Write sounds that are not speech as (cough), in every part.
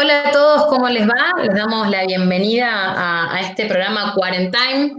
Hola a todos, ¿cómo les va? Les damos la bienvenida a, este programa Quarantine.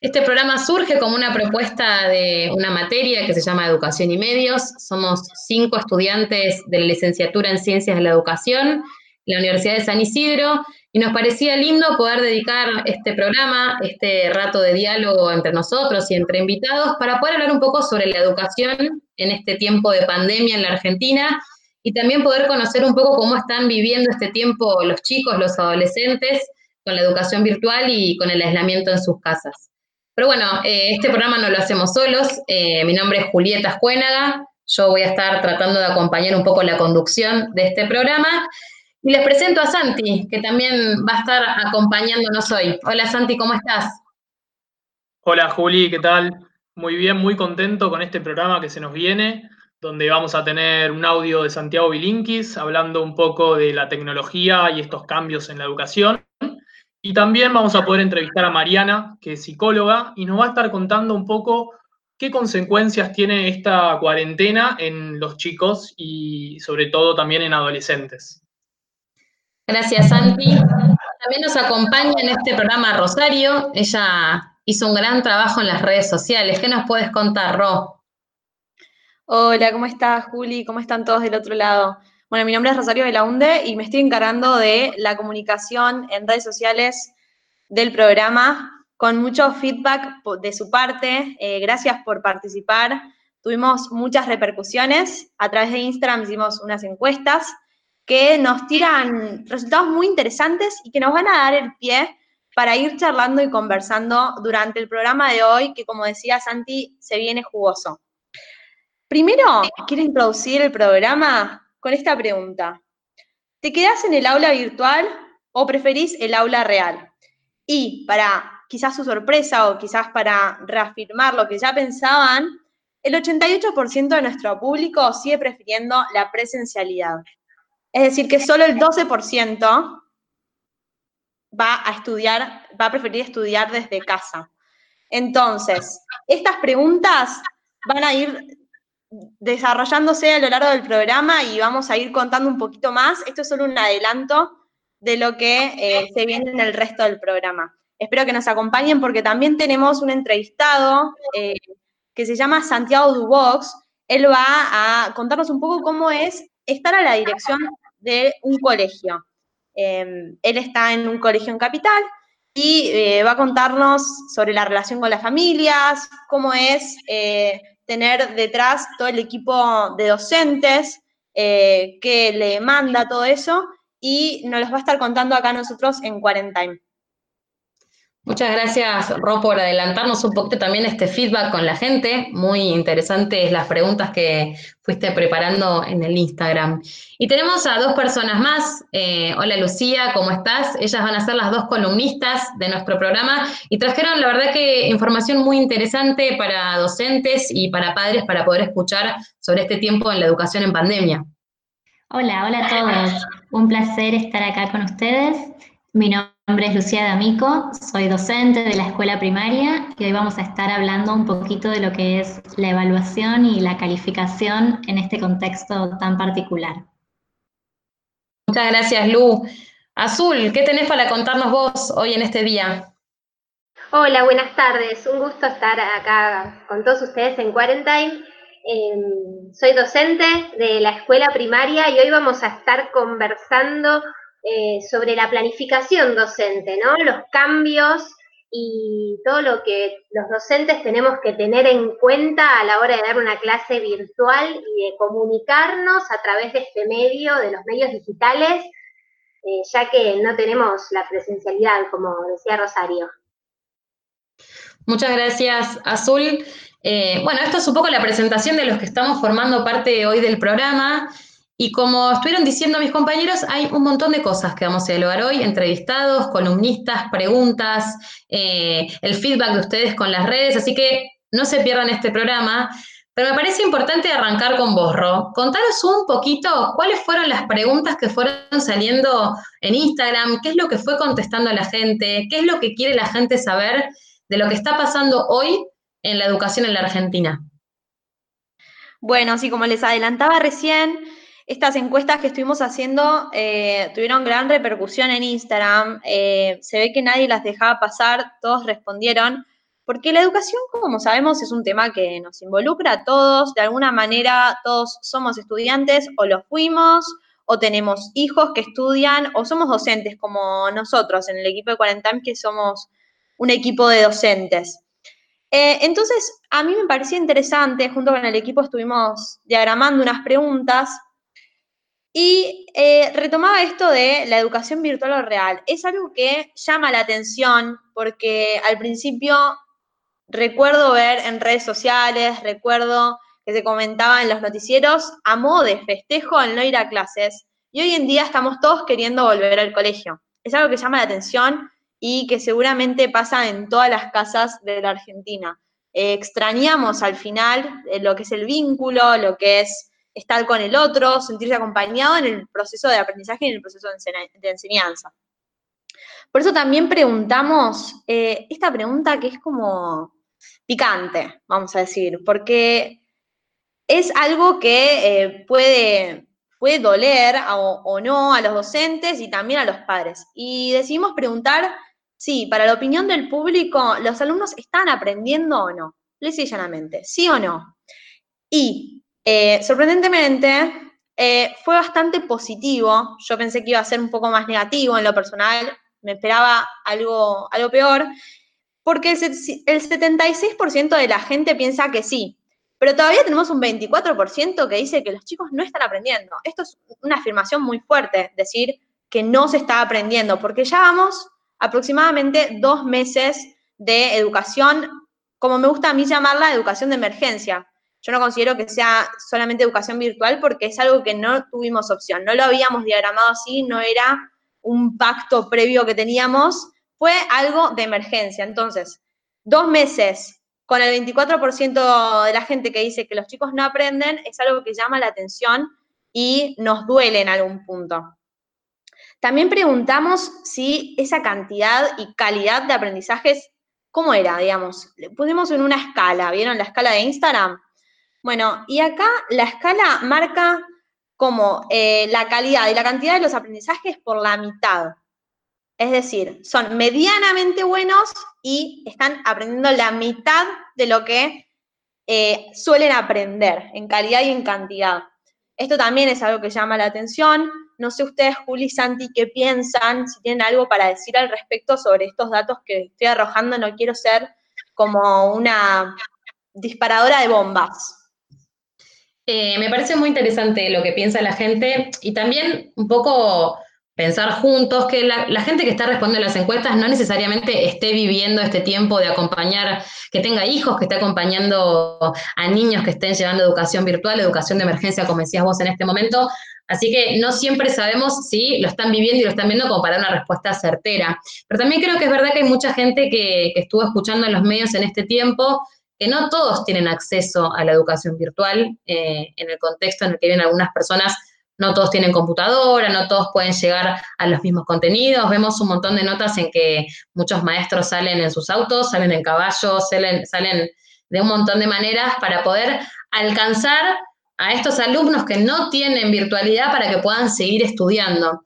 Este programa surge como una propuesta de una materia que se llama Educación y Medios. Somos cinco estudiantes de la licenciatura en Ciencias de la Educación la Universidad de San Isidro y nos parecía lindo poder dedicar este programa, este rato de diálogo entre nosotros y entre invitados para poder hablar un poco sobre la educación en este tiempo de pandemia en la Argentina y también poder conocer un poco cómo están viviendo este tiempo los chicos, los adolescentes, con la educación virtual y con el aislamiento en sus casas. Pero bueno, eh, este programa no lo hacemos solos. Eh, mi nombre es Julieta Escuénaga. Yo voy a estar tratando de acompañar un poco la conducción de este programa. Y les presento a Santi, que también va a estar acompañándonos hoy. Hola Santi, ¿cómo estás? Hola Juli, ¿qué tal? Muy bien, muy contento con este programa que se nos viene donde vamos a tener un audio de Santiago Bilinkis hablando un poco de la tecnología y estos cambios en la educación. Y también vamos a poder entrevistar a Mariana, que es psicóloga, y nos va a estar contando un poco qué consecuencias tiene esta cuarentena en los chicos y sobre todo también en adolescentes. Gracias, Santi. También nos acompaña en este programa Rosario. Ella hizo un gran trabajo en las redes sociales. ¿Qué nos puedes contar, Ro? Hola, ¿cómo estás, Juli? ¿Cómo están todos del otro lado? Bueno, mi nombre es Rosario Belaunde y me estoy encargando de la comunicación en redes sociales del programa, con mucho feedback de su parte. Eh, gracias por participar. Tuvimos muchas repercusiones. A través de Instagram hicimos unas encuestas que nos tiran resultados muy interesantes y que nos van a dar el pie para ir charlando y conversando durante el programa de hoy, que como decía Santi, se viene jugoso. Primero, quiero introducir el programa con esta pregunta. ¿Te quedas en el aula virtual o preferís el aula real? Y para quizás su sorpresa o quizás para reafirmar lo que ya pensaban, el 88% de nuestro público sigue prefiriendo la presencialidad. Es decir, que solo el 12% va a estudiar, va a preferir estudiar desde casa. Entonces, estas preguntas van a ir desarrollándose a lo largo del programa y vamos a ir contando un poquito más. Esto es solo un adelanto de lo que eh, se viene en el resto del programa. Espero que nos acompañen porque también tenemos un entrevistado eh, que se llama Santiago Dubox. Él va a contarnos un poco cómo es estar a la dirección de un colegio. Em, él está en un colegio en Capital y eh, va a contarnos sobre la relación con las familias, cómo es tener detrás todo el equipo de docentes eh, que le manda todo eso y nos los va a estar contando acá nosotros en Quarantine. Muchas gracias, Ro, por adelantarnos un poquito también este feedback con la gente. Muy interesantes las preguntas que fuiste preparando en el Instagram. Y tenemos a dos personas más. Eh, hola, Lucía, ¿cómo estás? Ellas van a ser las dos columnistas de nuestro programa y trajeron, la verdad, que información muy interesante para docentes y para padres para poder escuchar sobre este tiempo en la educación en pandemia. Hola, hola a todos. Un placer estar acá con ustedes. Mi nombre es Lucía D'Amico, soy docente de la escuela primaria y hoy vamos a estar hablando un poquito de lo que es la evaluación y la calificación en este contexto tan particular. Muchas gracias, Lu. Azul, ¿qué tenés para contarnos vos hoy en este día? Hola, buenas tardes. Un gusto estar acá con todos ustedes en Quarantine. Em, soy docente de la escuela primaria y hoy vamos a estar conversando eh, sobre la planificación docente, ¿no? Los cambios y todo lo que los docentes tenemos que tener en cuenta a la hora de dar una clase virtual y de comunicarnos a través de este medio, de los medios digitales, eh, ya que no tenemos la presencialidad, como decía Rosario. Muchas gracias, Azul. Eh, bueno, esto es un poco la presentación de los que estamos formando parte hoy del programa. Y como estuvieron diciendo mis compañeros, hay un montón de cosas que vamos a dialogar hoy, entrevistados, columnistas, preguntas, eh, el feedback de ustedes con las redes, así que no se pierdan este programa. Pero me parece importante arrancar con vos, Ro. Contaros un poquito cuáles fueron las preguntas que fueron saliendo en Instagram, qué es lo que fue contestando la gente, qué es lo que quiere la gente saber de lo que está pasando hoy en la educación en la Argentina. Bueno, así como les adelantaba recién, estas encuestas que estuvimos haciendo eh, tuvieron gran repercusión en Instagram. Eh, se ve que nadie las dejaba pasar, todos respondieron, porque la educación, como sabemos, es un tema que nos involucra a todos. De alguna manera, todos somos estudiantes o lo fuimos, o tenemos hijos que estudian, o somos docentes como nosotros en el equipo de Cuarentam, que somos un equipo de docentes. Eh, entonces, a mí me parecía interesante, junto con el equipo estuvimos diagramando unas preguntas y eh, retomaba esto de la educación virtual o real. Es algo que llama la atención porque al principio recuerdo ver en redes sociales, recuerdo que se comentaba en los noticieros a modo de festejo el no ir a clases. Y hoy en día estamos todos queriendo volver al colegio. Es algo que llama la atención y que seguramente pasa en todas las casas de la Argentina. Eh, extrañamos al final eh, lo que es el vínculo, lo que es estar con el otro, sentirse acompañado en el proceso de aprendizaje y en el proceso de, enseñanza. Por eso también preguntamos eh, esta pregunta que es como picante, vamos a decir, porque es algo que eh, puede, puede doler o, no a los docentes y también a los padres. Y decidimos preguntar, sí, para la opinión del público, ¿los alumnos están aprendiendo o no? Les y llanamente, ¿sí o no? Y eh, sorprendentemente, eh, fue bastante positivo. Yo pensé que iba a ser un poco más negativo en lo personal, me esperaba algo, algo peor, porque el, 76% de la gente piensa que sí, pero todavía tenemos un 24% que dice que los chicos no están aprendiendo. Esto es una afirmación muy fuerte, decir que no se está aprendiendo, porque ya vamos aproximadamente dos meses de educación, como me gusta a mí llamarla, educación de emergencia, yo no considero que sea solamente educación virtual porque es algo que no tuvimos opción, no lo habíamos diagramado así, no era un pacto previo que teníamos, fue algo de emergencia. Entonces, dos meses con el 24% de la gente que dice que los chicos no aprenden es algo que llama la atención y nos duele en algún punto. También preguntamos si esa cantidad y calidad de aprendizajes, ¿cómo era? Digamos, pusimos en una escala, ¿vieron la escala de Instagram? Bueno, y acá la escala marca como eh, la calidad y la cantidad de los aprendizajes por la mitad. Es decir, son medianamente buenos y están aprendiendo la mitad de lo que eh, suelen aprender en calidad y en cantidad. Esto también es algo que llama la atención. No sé ustedes, Juli y Santi, qué piensan, si tienen algo para decir al respecto sobre estos datos que estoy arrojando. No quiero ser como una disparadora de bombas. Eh, me parece muy interesante lo que piensa la gente y también un poco pensar juntos que la, gente que está respondiendo las encuestas no necesariamente esté viviendo este tiempo de acompañar, que tenga hijos, que esté acompañando a niños que estén llevando educación virtual, educación de emergencia, como decías vos en este momento. Así que no siempre sabemos si lo están viviendo y lo están viendo como para una respuesta certera. Pero también creo que es verdad que hay mucha gente que, que estuvo escuchando en los medios en este tiempo que no todos tienen acceso a la educación virtual eh, en el contexto en el que viven algunas personas. No todos tienen computadora, no todos pueden llegar a los mismos contenidos. Vemos un montón de notas en que muchos maestros salen en sus autos, salen en caballos, salen, salen de un montón de maneras para poder alcanzar a estos alumnos que no tienen virtualidad para que puedan seguir estudiando.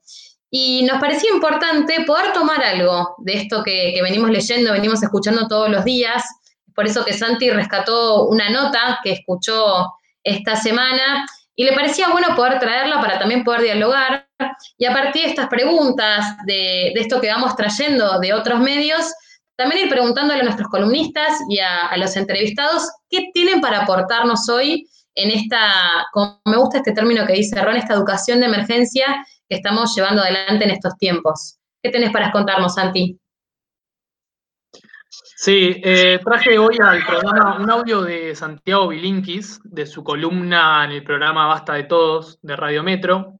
Y nos parecía importante poder tomar algo de esto que, que venimos leyendo, venimos escuchando todos los días, por eso que Santi rescató una nota que escuchó esta semana y le parecía bueno poder traerla para también poder dialogar y a partir de estas preguntas, de, esto que vamos trayendo de otros medios, también ir preguntándole a nuestros columnistas y a, los entrevistados qué tienen para aportarnos hoy en esta, como me gusta este término que dice Ron, esta educación de emergencia que estamos llevando adelante en estos tiempos. ¿Qué tenés para contarnos, Santi? Sí, eh, traje hoy al programa un audio de Santiago Bilinkis, de su columna en el programa Basta de Todos de Radio Metro.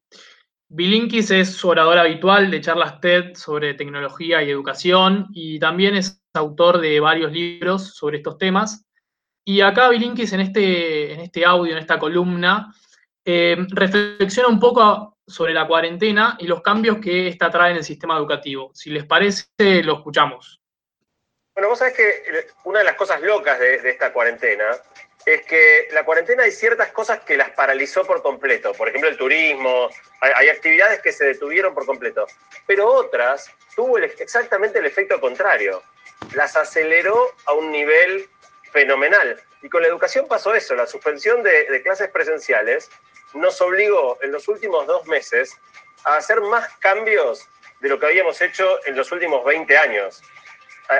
Bilinkis es su orador habitual de charlas TED sobre tecnología y educación y también es autor de varios libros sobre estos temas. Y acá Bilinkis en este, en este audio, en esta columna, eh, reflexiona un poco sobre la cuarentena y los cambios que esta trae en el sistema educativo. Si les parece, lo escuchamos. Bueno, vos sabés que una de las cosas locas de, esta cuarentena es que la cuarentena hay ciertas cosas que las paralizó por completo. Por ejemplo, el turismo, hay, actividades que se detuvieron por completo. Pero otras tuvo exactamente el efecto contrario. Las aceleró a un nivel fenomenal. Y con la educación pasó eso, la suspensión de, clases presenciales nos obligó en los últimos dos meses a hacer más cambios de lo que habíamos hecho en los últimos 20 años.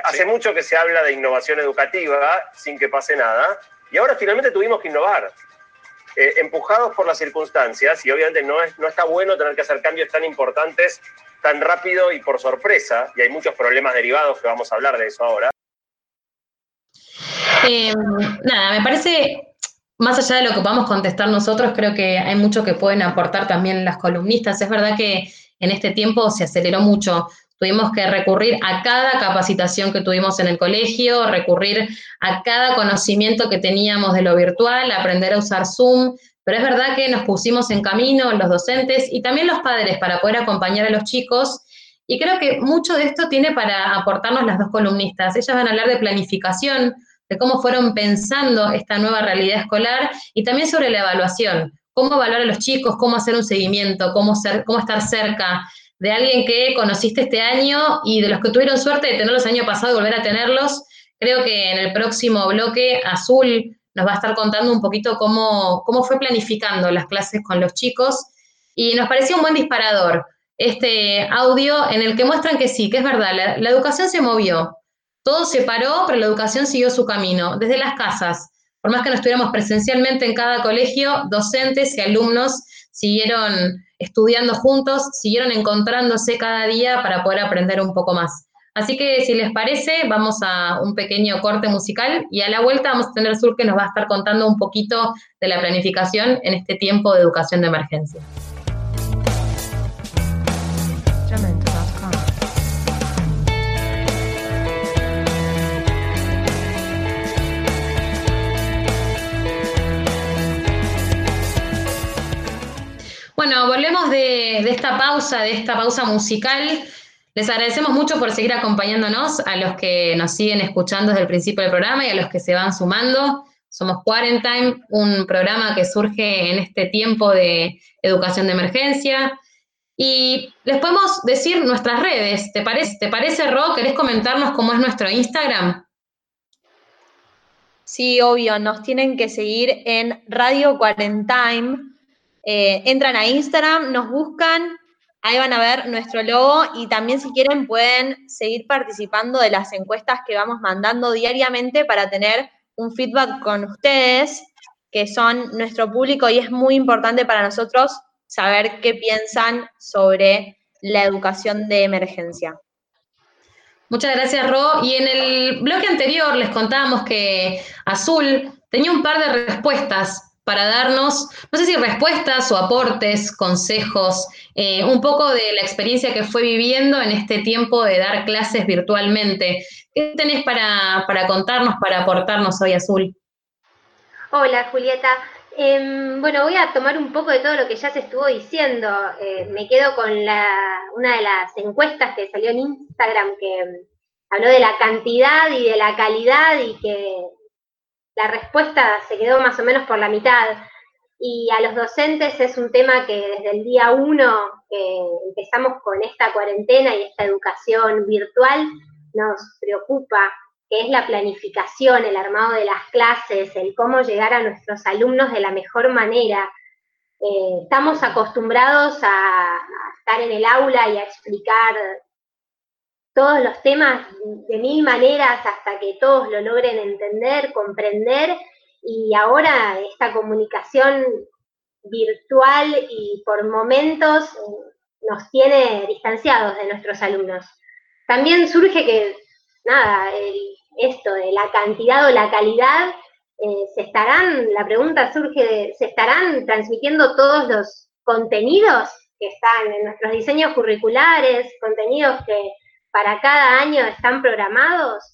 Hace mucho que se habla de innovación educativa sin que pase nada, y ahora finalmente tuvimos que innovar, eh, empujados por las circunstancias, y obviamente no, es, no está bueno tener que hacer cambios tan importantes tan rápido y por sorpresa, y hay muchos problemas derivados que vamos a hablar de eso ahora. Eh, nada, me parece, más allá de lo que podamos contestar nosotros, creo que hay mucho que pueden aportar también las columnistas. Es verdad que en este tiempo se aceleró mucho Tuvimos que recurrir a cada capacitación que tuvimos en el colegio, recurrir a cada conocimiento que teníamos de lo virtual, aprender a usar Zoom, pero es verdad que nos pusimos en camino los docentes y también los padres para poder acompañar a los chicos. Y creo que mucho de esto tiene para aportarnos las dos columnistas. Ellas van a hablar de planificación, de cómo fueron pensando esta nueva realidad escolar y también sobre la evaluación, cómo evaluar a los chicos, cómo hacer un seguimiento, cómo, ser, cómo estar cerca, de alguien que conociste este año y de los que tuvieron suerte de tenerlos el año pasado y volver a tenerlos. Creo que en el próximo bloque Azul nos va a estar contando un poquito cómo, cómo fue planificando las clases con los chicos y nos pareció un buen disparador este audio en el que muestran que sí, que es verdad, la, la educación se movió, todo se paró, pero la educación siguió su camino, desde las casas. Por más que no estuviéramos presencialmente en cada colegio, docentes y alumnos siguieron estudiando juntos, siguieron encontrándose cada día para poder aprender un poco más. Así que si les parece, vamos a un pequeño corte musical y a la vuelta vamos a tener Sur que nos va a estar contando un poquito de la planificación en este tiempo de educación de emergencia. Bueno, volvemos de, esta pausa, de esta pausa musical. Les agradecemos mucho por seguir acompañándonos, a los que nos siguen escuchando desde el principio del programa y a los que se van sumando. Somos Quarantine, un programa que surge en este tiempo de educación de emergencia. Y les podemos decir nuestras redes. ¿Te parece, ¿Te parece, Ro? ¿Querés comentarnos cómo es nuestro Instagram? Sí, obvio. Nos tienen que seguir en Radio Quarantine eh, entran a Instagram, nos buscan, ahí van a ver nuestro logo y también si quieren pueden seguir participando de las encuestas que vamos mandando diariamente para tener un feedback con ustedes, que son nuestro público y es muy importante para nosotros saber qué piensan sobre la educación de emergencia. Muchas gracias, Ro. Y en el bloque anterior les contábamos que Azul tenía un par de respuestas para darnos, no sé si respuestas o aportes, consejos, eh, un poco de la experiencia que fue viviendo en este tiempo de dar clases virtualmente. ¿Qué tenés para, contarnos, para aportarnos hoy, Azul? Hola, Julieta. Em, bueno, voy a tomar un poco de todo lo que ya se estuvo diciendo. Eh, me quedo con una de las encuestas que salió en Instagram que habló de la cantidad y de la calidad y que la respuesta se quedó más o menos por la mitad. Y a los docentes es un tema que desde el día uno que empezamos con esta cuarentena y esta educación virtual nos preocupa, que es la planificación, el armado de las clases, el cómo llegar a nuestros alumnos de la mejor manera. Eh, estamos acostumbrados a estar en el aula y a explicar todos los temas de mil maneras hasta que todos lo logren entender, comprender, y ahora esta comunicación virtual y por momentos eh, nos tiene distanciados de nuestros alumnos. También surge que, nada, esto de la cantidad o la calidad, eh, se estarán, la pregunta surge ¿se estarán transmitiendo todos los contenidos que están en nuestros diseños curriculares, contenidos que para cada año están programados?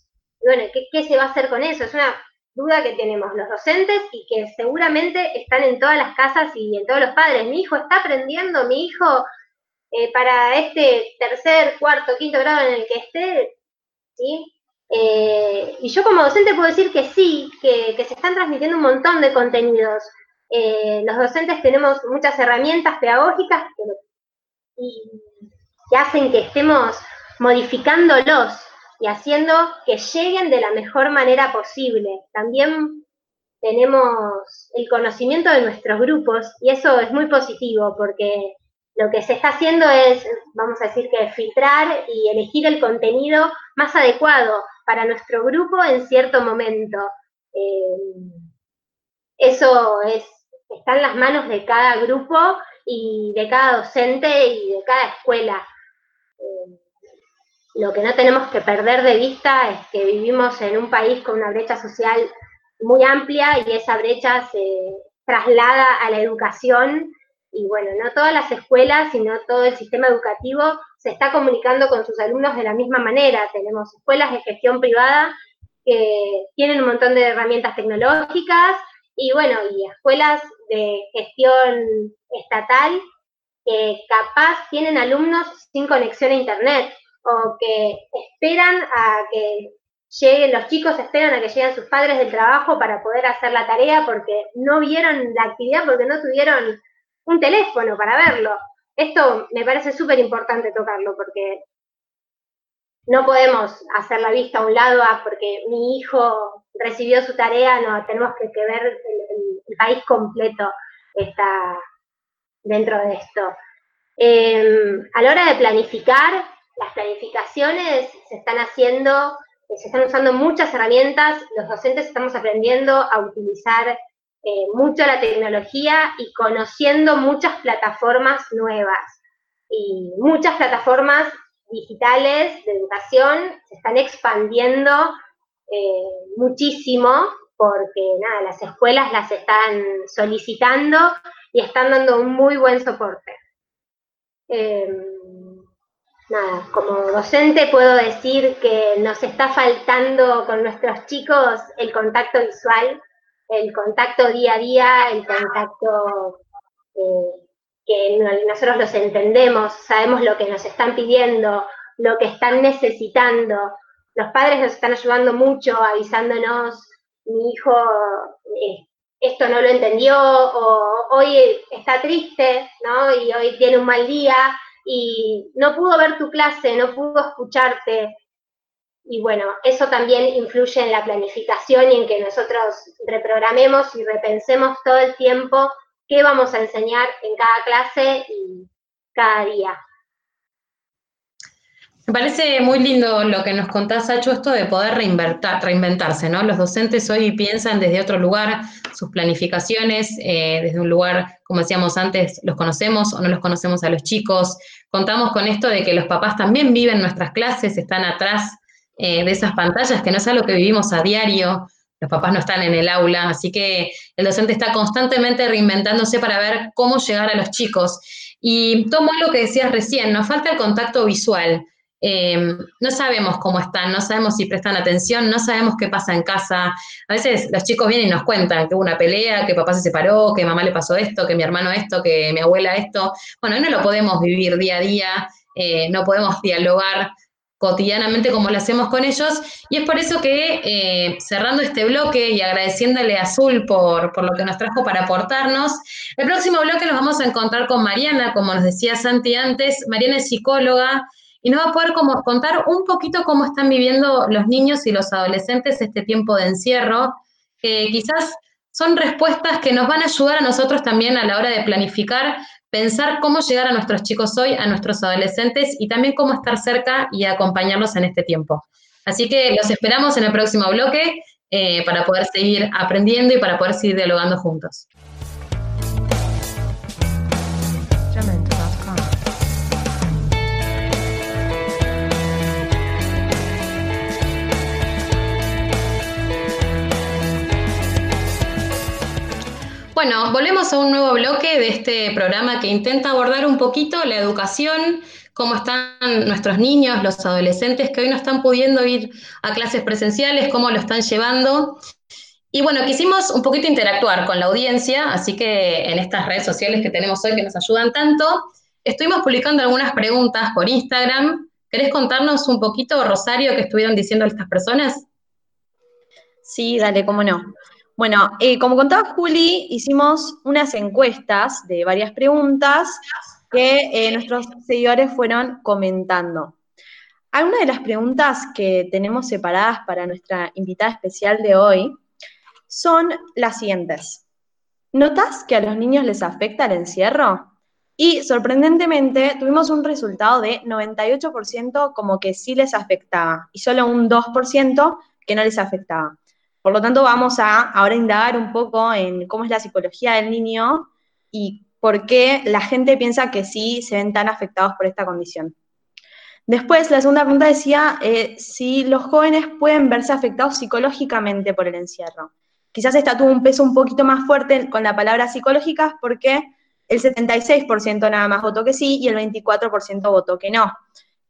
bueno, ¿qué, se va a hacer con eso? Es una duda que tenemos los docentes y que seguramente están en todas las casas y en todos los padres. Mi hijo está aprendiendo, mi hijo eh, para este tercer, cuarto, quinto grado en el que esté, ¿sí? Eh, y yo como docente puedo decir que sí, que, se están transmitiendo un montón de contenidos. Eh, los docentes tenemos muchas herramientas pedagógicas que, que hacen que estemos modificándolos y haciendo que lleguen de la mejor manera posible. También tenemos el conocimiento de nuestros grupos y eso es muy positivo porque lo que se está haciendo es, vamos a decir que filtrar y elegir el contenido más adecuado para nuestro grupo en cierto momento. Eh, eso es, está en las manos de cada grupo y de cada docente y de cada escuela. Eh, lo que no tenemos que perder de vista es que vivimos en un país con una brecha social muy amplia y esa brecha se traslada a la educación y bueno, no todas las escuelas, sino todo el sistema educativo se está comunicando con sus alumnos de la misma manera. Tenemos escuelas de gestión privada que tienen un montón de herramientas tecnológicas y bueno, y escuelas de gestión estatal que capaz tienen alumnos sin conexión a internet o que esperan a que lleguen, los chicos esperan a que lleguen sus padres del trabajo para poder hacer la tarea porque no vieron la actividad, porque no tuvieron un teléfono para verlo. Esto me parece súper importante tocarlo porque no podemos hacer la vista a un lado a porque mi hijo recibió su tarea, no, tenemos que, ver el, país completo está dentro de esto. Em, a la hora de planificar, las planificaciones se están haciendo, se están usando muchas herramientas, los docentes estamos aprendiendo a utilizar eh, mucho la tecnología y conociendo muchas plataformas nuevas. Y muchas plataformas digitales de educación se están expandiendo eh, muchísimo porque nada, las escuelas las están solicitando y están dando un muy buen soporte. Em, nada, como docente puedo decir que nos está faltando con nuestros chicos el contacto visual, el contacto día a día, el contacto eh, que nosotros los entendemos, sabemos lo que nos están pidiendo, lo que están necesitando. Los padres nos están ayudando mucho, avisándonos, mi hijo eh, esto no lo entendió, o hoy está triste, ¿no? Y hoy tiene un mal día, y no pudo ver tu clase, no pudo escucharte. Y bueno, eso también influye en la planificación y en que nosotros reprogramemos y repensemos todo el tiempo qué vamos a enseñar en cada clase y cada día. Me parece muy lindo lo que nos contás, Sacho, esto de poder reinventarse, ¿no? Los docentes hoy piensan desde otro lugar sus planificaciones, eh, desde un lugar, como decíamos antes, los conocemos o no los conocemos a los chicos. Contamos con esto de que los papás también viven nuestras clases, están atrás eh, de esas pantallas, que no es algo que vivimos a diario, los papás no están en el aula, así que el docente está constantemente reinventándose para ver cómo llegar a los chicos. Y tomo algo que decías recién, nos falta el contacto visual. Em, no sabemos cómo están, no sabemos si prestan atención, no sabemos qué pasa en casa. A veces los chicos vienen y nos cuentan que hubo una pelea, que papá se separó, que mamá le pasó esto, que mi hermano esto, que mi abuela esto. Bueno, no lo podemos vivir día a día, eh, no podemos dialogar cotidianamente como lo hacemos con ellos. Y es por eso que eh, cerrando este bloque y agradeciéndole a Azul por, por, lo que nos trajo para aportarnos, el próximo bloque nos vamos a encontrar con Mariana, como nos decía Santi antes. Mariana es psicóloga, y nos va a poder como contar un poquito cómo están viviendo los niños y los adolescentes este tiempo de encierro, que quizás son respuestas que nos van a ayudar a nosotros también a la hora de planificar, pensar cómo llegar a nuestros chicos hoy, a nuestros adolescentes y también cómo estar cerca y acompañarlos en este tiempo. Así que los esperamos en el próximo bloque eh, para poder seguir aprendiendo y para poder seguir dialogando juntos. Bueno, volvemos a un nuevo bloque de este programa que intenta abordar un poquito la educación, cómo están nuestros niños, los adolescentes que hoy no están pudiendo ir a clases presenciales, cómo lo están llevando. Y bueno, quisimos un poquito interactuar con la audiencia, así que en estas redes sociales que tenemos hoy que nos ayudan tanto, estuvimos publicando algunas preguntas por Instagram ¿Querés contarnos un poquito, Rosario, qué estuvieron diciendo estas personas? Sí, dale, cómo no. Bueno, eh, como contaba Juli, hicimos unas encuestas de varias preguntas que eh, nuestros seguidores fueron comentando. Algunas de las preguntas que tenemos separadas para nuestra invitada especial de hoy son las siguientes. ¿Notas que a los niños les afecta el encierro? Y sorprendentemente tuvimos un resultado de 98% como que sí les afectaba y solo un 2% que no les afectaba. Por lo tanto, vamos a ahora indagar un poco en cómo es la psicología del niño y por qué la gente piensa que sí se ven tan afectados por esta condición. Después, la segunda pregunta decía eh, si los jóvenes pueden verse afectados psicológicamente por el encierro. Quizás esta tuvo un peso un poquito más fuerte con la palabra psicológicas porque el 76% nada más votó que sí y el 24% votó que no.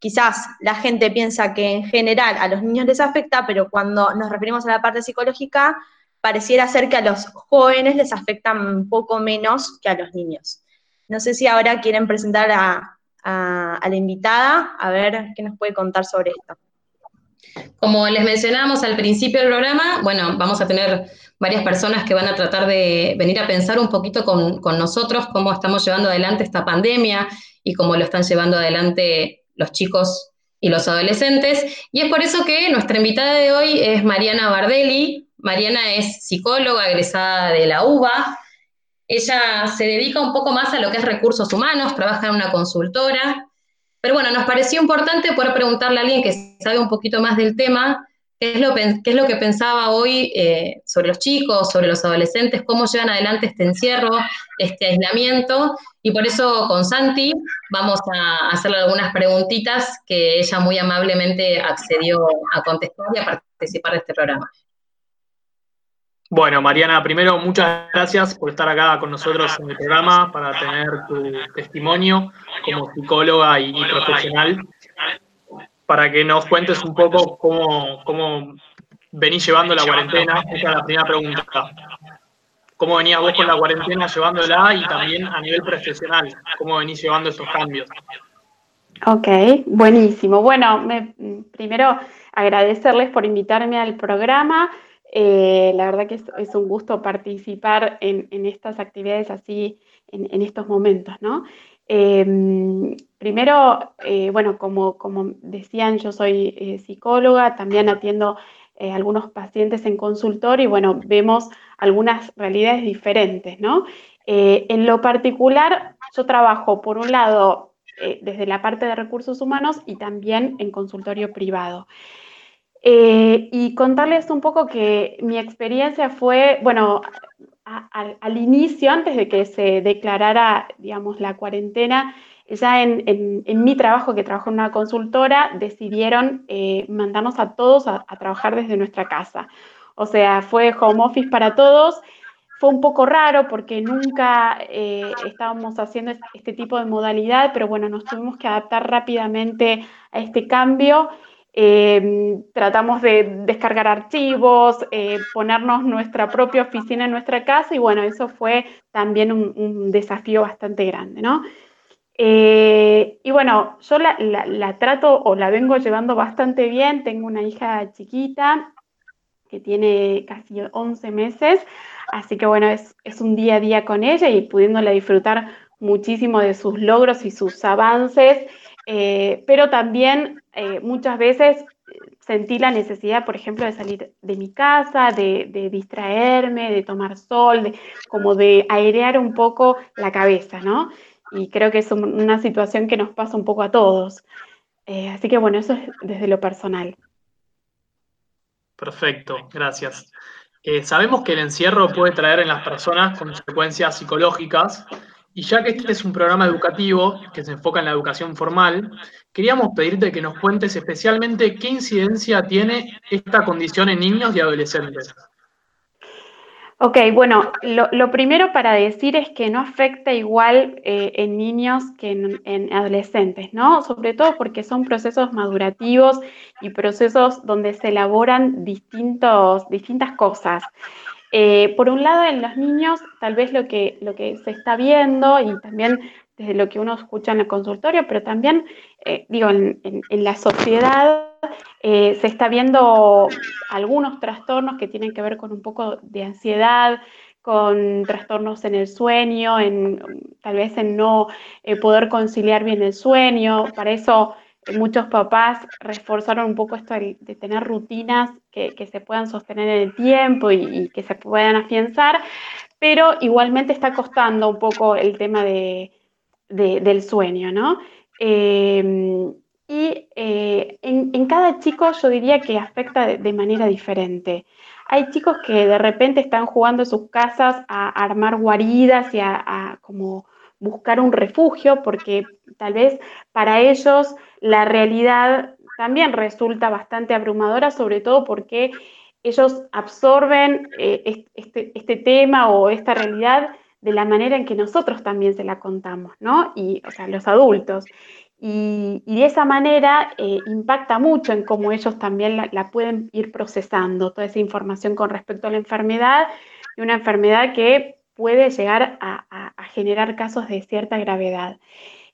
Quizás la gente piensa que en general a los niños les afecta, pero cuando nos referimos a la parte psicológica, pareciera ser que a los jóvenes les afecta un poco menos que a los niños. No sé si ahora quieren presentar a, la invitada, a ver qué nos puede contar sobre esto. Como les mencionábamos al principio del programa, bueno, vamos a tener varias personas que van a tratar de venir a pensar un poquito con nosotros cómo estamos llevando adelante esta pandemia y cómo lo están llevando adelante los chicos y los adolescentes. Y es por eso que nuestra invitada de hoy es Mariana Bardelli. Mariana es psicóloga egresada de la UBA. Ella se dedica un poco más a lo que es recursos humanos, trabaja en una consultora. Pero bueno, nos pareció importante poder preguntarle a alguien que sabe un poquito más del tema qué es lo, qué es lo que pensaba hoy eh, sobre los chicos, sobre los adolescentes, cómo llevan adelante este encierro, este aislamiento. Y por eso con Santi vamos a hacerle algunas preguntitas que ella muy amablemente accedió a contestar y a participar de este programa. Bueno, Mariana, primero muchas gracias por estar acá con nosotros en el programa para tener tu testimonio como psicóloga y profesional para que nos cuentes un poco cómo, cómo venís llevando la cuarentena. Esa es la primera pregunta. ¿Cómo venías vos con la cuarentena llevándola y también a nivel profesional? ¿Cómo venís llevando esos cambios? Ok, buenísimo. Bueno, primero agradecerles por invitarme al programa. Eh, la verdad que es, un gusto participar en, estas actividades así en, en, estos momentos, ¿no? Em, primero, eh, bueno, como, decían, yo soy eh, psicóloga, también atiendo eh, algunos pacientes en consultorio y bueno, vemos algunas realidades diferentes, ¿no? en lo particular, yo trabajo por un lado desde la parte de recursos humanos y también en consultorio privado. y contarles un poco que mi experiencia fue, bueno, al, inicio, antes de que se declarara, digamos, la cuarentena, ya en, mi trabajo, que trabajo en una consultora, decidieron eh, mandarnos a todos a, trabajar desde nuestra casa. O sea, fue home office para todos. Fue un poco raro porque nunca eh, estábamos haciendo este tipo de modalidad, pero bueno, nos tuvimos que adaptar rápidamente a este cambio Em, tratamos de descargar archivos, eh, ponernos nuestra propia oficina en nuestra casa y bueno, eso fue también un, desafío bastante grande, ¿no? Eh, y bueno, yo la, trato o la vengo llevando bastante bien, tengo una hija chiquita que tiene casi 11 meses, así que bueno, es, un día a día con ella y pudiéndola disfrutar muchísimo de sus logros y sus avances. Eh, pero también eh, muchas veces sentí la necesidad, por ejemplo, de salir de mi casa, de, distraerme, de tomar sol, de, como de airear un poco la cabeza, ¿no? Y creo que es una situación que nos pasa un poco a todos. Eh, así que bueno, eso es desde lo personal. Perfecto, gracias. sabemos que el encierro puede traer en las personas consecuencias psicológicas y ya que este es un programa educativo que se enfoca en la educación formal, queríamos pedirte que nos cuentes especialmente qué incidencia tiene esta condición en niños y adolescentes. Ok, bueno, lo, primero para decir es que no afecta igual eh, en niños que en, adolescentes, ¿no? Sobre todo porque son procesos madurativos y procesos donde se elaboran distintos, distintas cosas. Eh, por un lado, en los niños, tal vez lo que, lo que se está viendo y también desde lo que uno escucha en el consultorio, pero también, eh, digo, en, la sociedad eh, se está viendo algunos trastornos que tienen que ver con un poco de ansiedad, con trastornos en el sueño, en, tal vez en no eh, poder conciliar bien el sueño. Para eso muchos papás reforzaron un poco esto de, tener rutinas que, se puedan sostener en el tiempo y, que se puedan afianzar, pero igualmente está costando un poco el tema de, del sueño, ¿no? Y eh, en, cada chico yo diría que afecta de, manera diferente. Hay chicos que de repente están jugando en sus casas a, armar guaridas y a, como buscar un refugio, porque tal vez para ellos la realidad también resulta bastante abrumadora, sobre todo porque ellos absorben eh, este, este tema o esta realidad de la manera en que nosotros también se la contamos, ¿no? Y, o sea, los adultos. Y, de esa manera eh, impacta mucho en cómo ellos también la, pueden ir procesando, toda esa información con respecto a la enfermedad, y una enfermedad que puede llegar a, generar casos de cierta gravedad.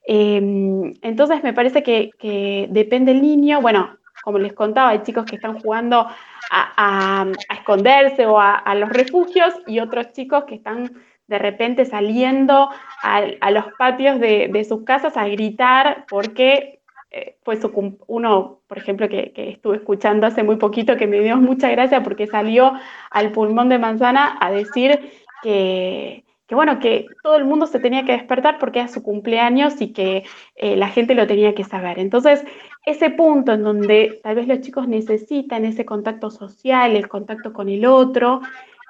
Em, entonces me parece que, depende el niño, bueno, como les contaba, hay chicos que están jugando a, esconderse o a, los refugios y otros chicos que están de repente saliendo a, los patios de, sus casas a gritar porque eh, fue su, uno, por ejemplo, que, estuve escuchando hace muy poquito, que me dio mucha gracia porque salió al pulmón de manzana a decir que, bueno, que todo el mundo se tenía que despertar porque era su cumpleaños y que eh, la gente lo tenía que saber. Entonces, ese punto en donde tal vez los chicos necesitan ese contacto social, el contacto con el otro,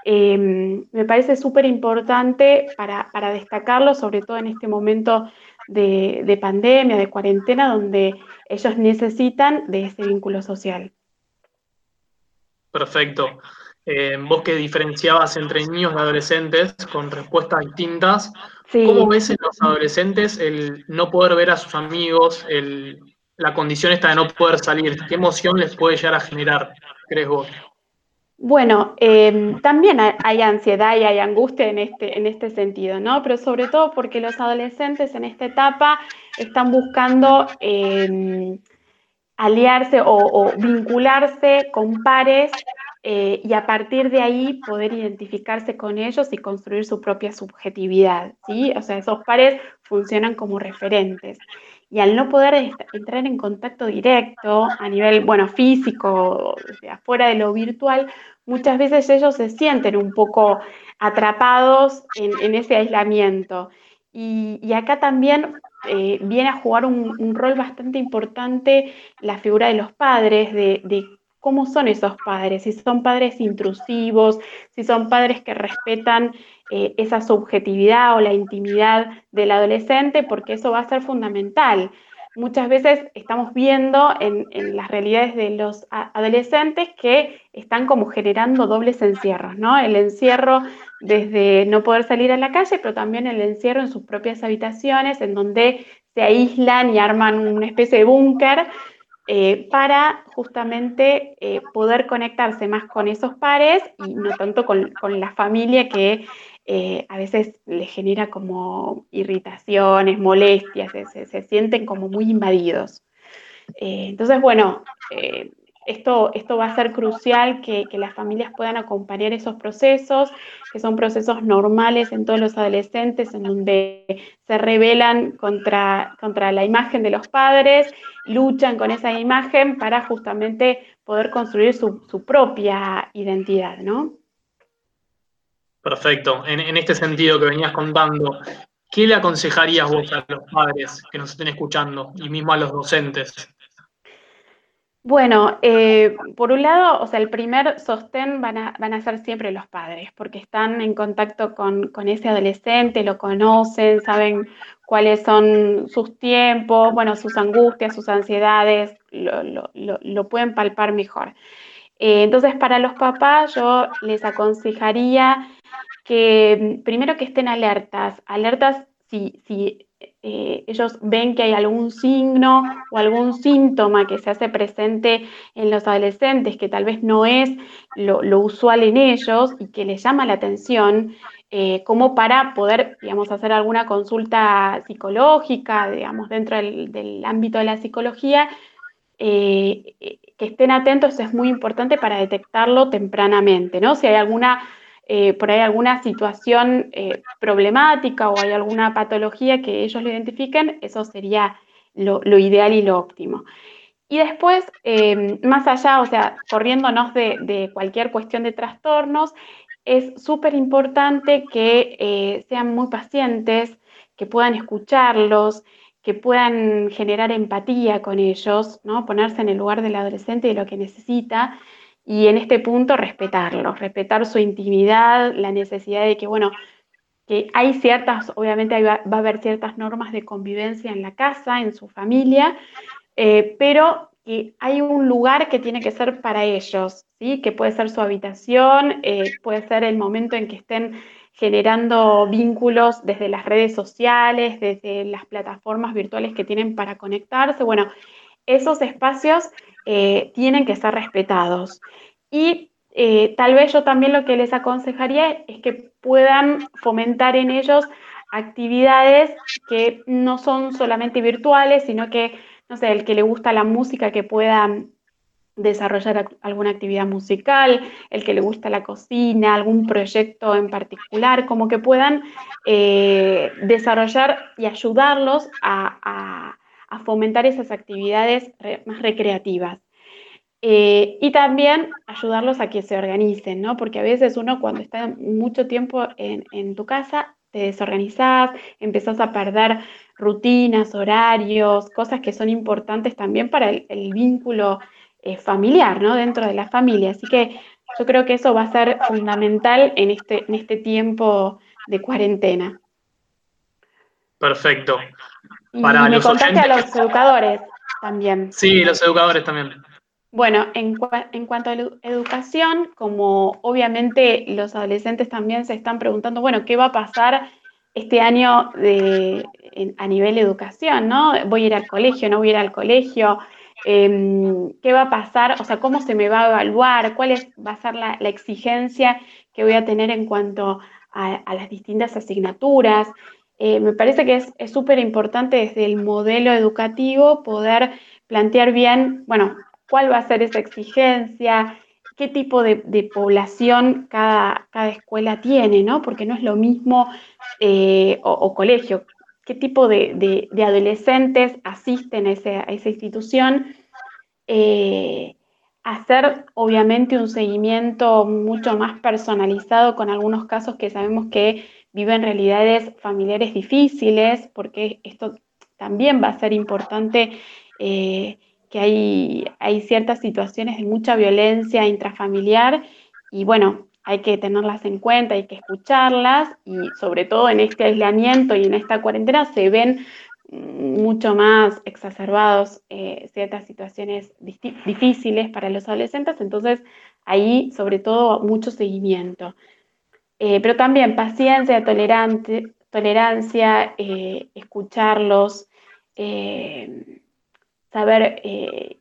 Em, me parece súper importante para, destacarlo, sobre todo en este momento de, pandemia, de cuarentena, donde ellos necesitan de ese vínculo social. Perfecto. Eh, vos que diferenciabas entre niños y adolescentes con respuestas distintas, ¿cómo ves en los adolescentes el no poder ver a sus amigos, la condición esta de no poder salir? ¿Qué emoción les puede llegar a generar, crees vos? Bueno, em, también hay ansiedad y hay angustia en este, en este sentido, ¿no? Pero sobre todo porque los adolescentes en esta etapa están buscando em, aliarse o, vincularse con pares eh, y a partir de ahí poder identificarse con ellos y construir su propia subjetividad, ¿sí? O sea, esos pares funcionan como referentes y al no poder entrar en contacto directo a nivel, bueno, físico, afuera de lo virtual, muchas veces ellos se sienten un poco atrapados en, ese aislamiento. Y, acá también eh, viene a jugar un, rol bastante importante la figura de los padres, de, cómo son esos padres, si son padres intrusivos, si son padres que respetan eh, esa subjetividad o la intimidad del adolescente, porque eso va a ser fundamental muchas veces estamos viendo en, las realidades de los adolescentes que están como generando dobles encierros, ¿no? El encierro desde no poder salir a la calle, pero también el encierro en sus propias habitaciones, en donde se aíslan y arman una especie de búnker eh, para justamente eh, poder conectarse más con esos pares y no tanto con, con la familia que eh, a veces les genera como irritaciones, molestias, se, sienten como muy invadidos. Eh, entonces, bueno, eh, esto, esto va a ser crucial que, las familias puedan acompañar esos procesos, que son procesos normales en todos los adolescentes, en donde se rebelan contra, contra la imagen de los padres, luchan con esa imagen para justamente poder construir su, su propia identidad, ¿no? Perfecto. En, este sentido que venías contando, ¿qué le aconsejarías vos a los padres que nos estén escuchando y mismo a los docentes? Bueno, eh, por un lado, o sea, el primer sostén van a, van a ser siempre los padres, porque están en contacto con, ese adolescente, lo conocen, saben cuáles son sus tiempos, bueno, sus angustias, sus ansiedades, lo, pueden palpar mejor. Eh, entonces, para los papás, yo les aconsejaría que primero que estén alertas, alertas si, si eh, ellos ven que hay algún signo o algún síntoma que se hace presente en los adolescentes que tal vez no es lo, usual en ellos y que les llama la atención, eh, como para poder, digamos, hacer alguna consulta psicológica, digamos, dentro del, ámbito de la psicología, eh, que estén atentos es muy importante para detectarlo tempranamente, ¿no? Si hay alguna, eh, por ahí alguna situación problemática o hay alguna patología que ellos lo identifiquen, eso sería lo, ideal y lo óptimo. Y después, más allá, o sea, corriéndonos de cualquier cuestión de trastornos, es súper importante que eh, sean muy pacientes, que puedan escucharlos, que puedan generar empatía con ellos, ¿no? ponerse en el lugar del adolescente y lo que necesita, y en este punto respetarlos, respetar su intimidad, la necesidad de que, bueno, que hay ciertas, obviamente va, a haber ciertas normas de convivencia en la casa, en su familia, eh, pero que hay un lugar que tiene que ser para ellos, ¿sí? que puede ser su habitación, eh, puede ser el momento en que estén generando vínculos desde las redes sociales, desde las plataformas virtuales que tienen para conectarse. Bueno, esos espacios eh, tienen que ser respetados. Y eh, tal vez yo también lo que les aconsejaría es que puedan fomentar en ellos actividades que no son solamente virtuales, sino que no sé, el que le gusta la música que pueda desarrollar alguna actividad musical, el que le gusta la cocina, algún proyecto en particular, como que puedan eh, desarrollar y ayudarlos a, fomentar esas actividades más recreativas. Eh, y también ayudarlos a que se organicen, ¿no? Porque a veces uno cuando está mucho tiempo en, tu casa, te desorganizás, empezás a perder rutinas, horarios, cosas que son importantes también para el, vínculo eh, familiar, ¿no? Dentro de la familia. Así que yo creo que eso va a ser fundamental en este, en este tiempo de cuarentena. Perfecto. Para me contaste a los educadores también. Sí, los educadores también. Bueno, en, en, cuanto a la educación, como obviamente los adolescentes también se están preguntando, bueno, ¿qué va a pasar este año de, a nivel educación, ¿no? Voy a ir al colegio, no voy a ir al colegio, em, qué va a pasar, o sea, cómo se me va a evaluar, cuál es, va a ser la, exigencia que voy a tener en cuanto a, las distintas asignaturas. Eh, me parece que es súper importante desde el modelo educativo poder plantear bien, bueno, cuál va a ser esa exigencia, qué tipo de, población cada, cada, escuela tiene, ¿no? Porque no es lo mismo, eh, o, colegio, qué tipo de, adolescentes asisten a, esa institución. Eh, hacer obviamente un seguimiento mucho más personalizado con algunos casos que sabemos que viven realidades familiares difíciles, porque esto también va a ser importante, eh, que hay, hay ciertas situaciones de mucha violencia intrafamiliar y bueno, hay que tenerlas en cuenta, hay que escucharlas y sobre todo en este aislamiento y en esta cuarentena se ven mucho más exacerbados eh, ciertas situaciones difíciles para los adolescentes, entonces ahí sobre todo mucho seguimiento. Eh, pero también paciencia, tolerante, tolerancia, eh, escucharlos, saber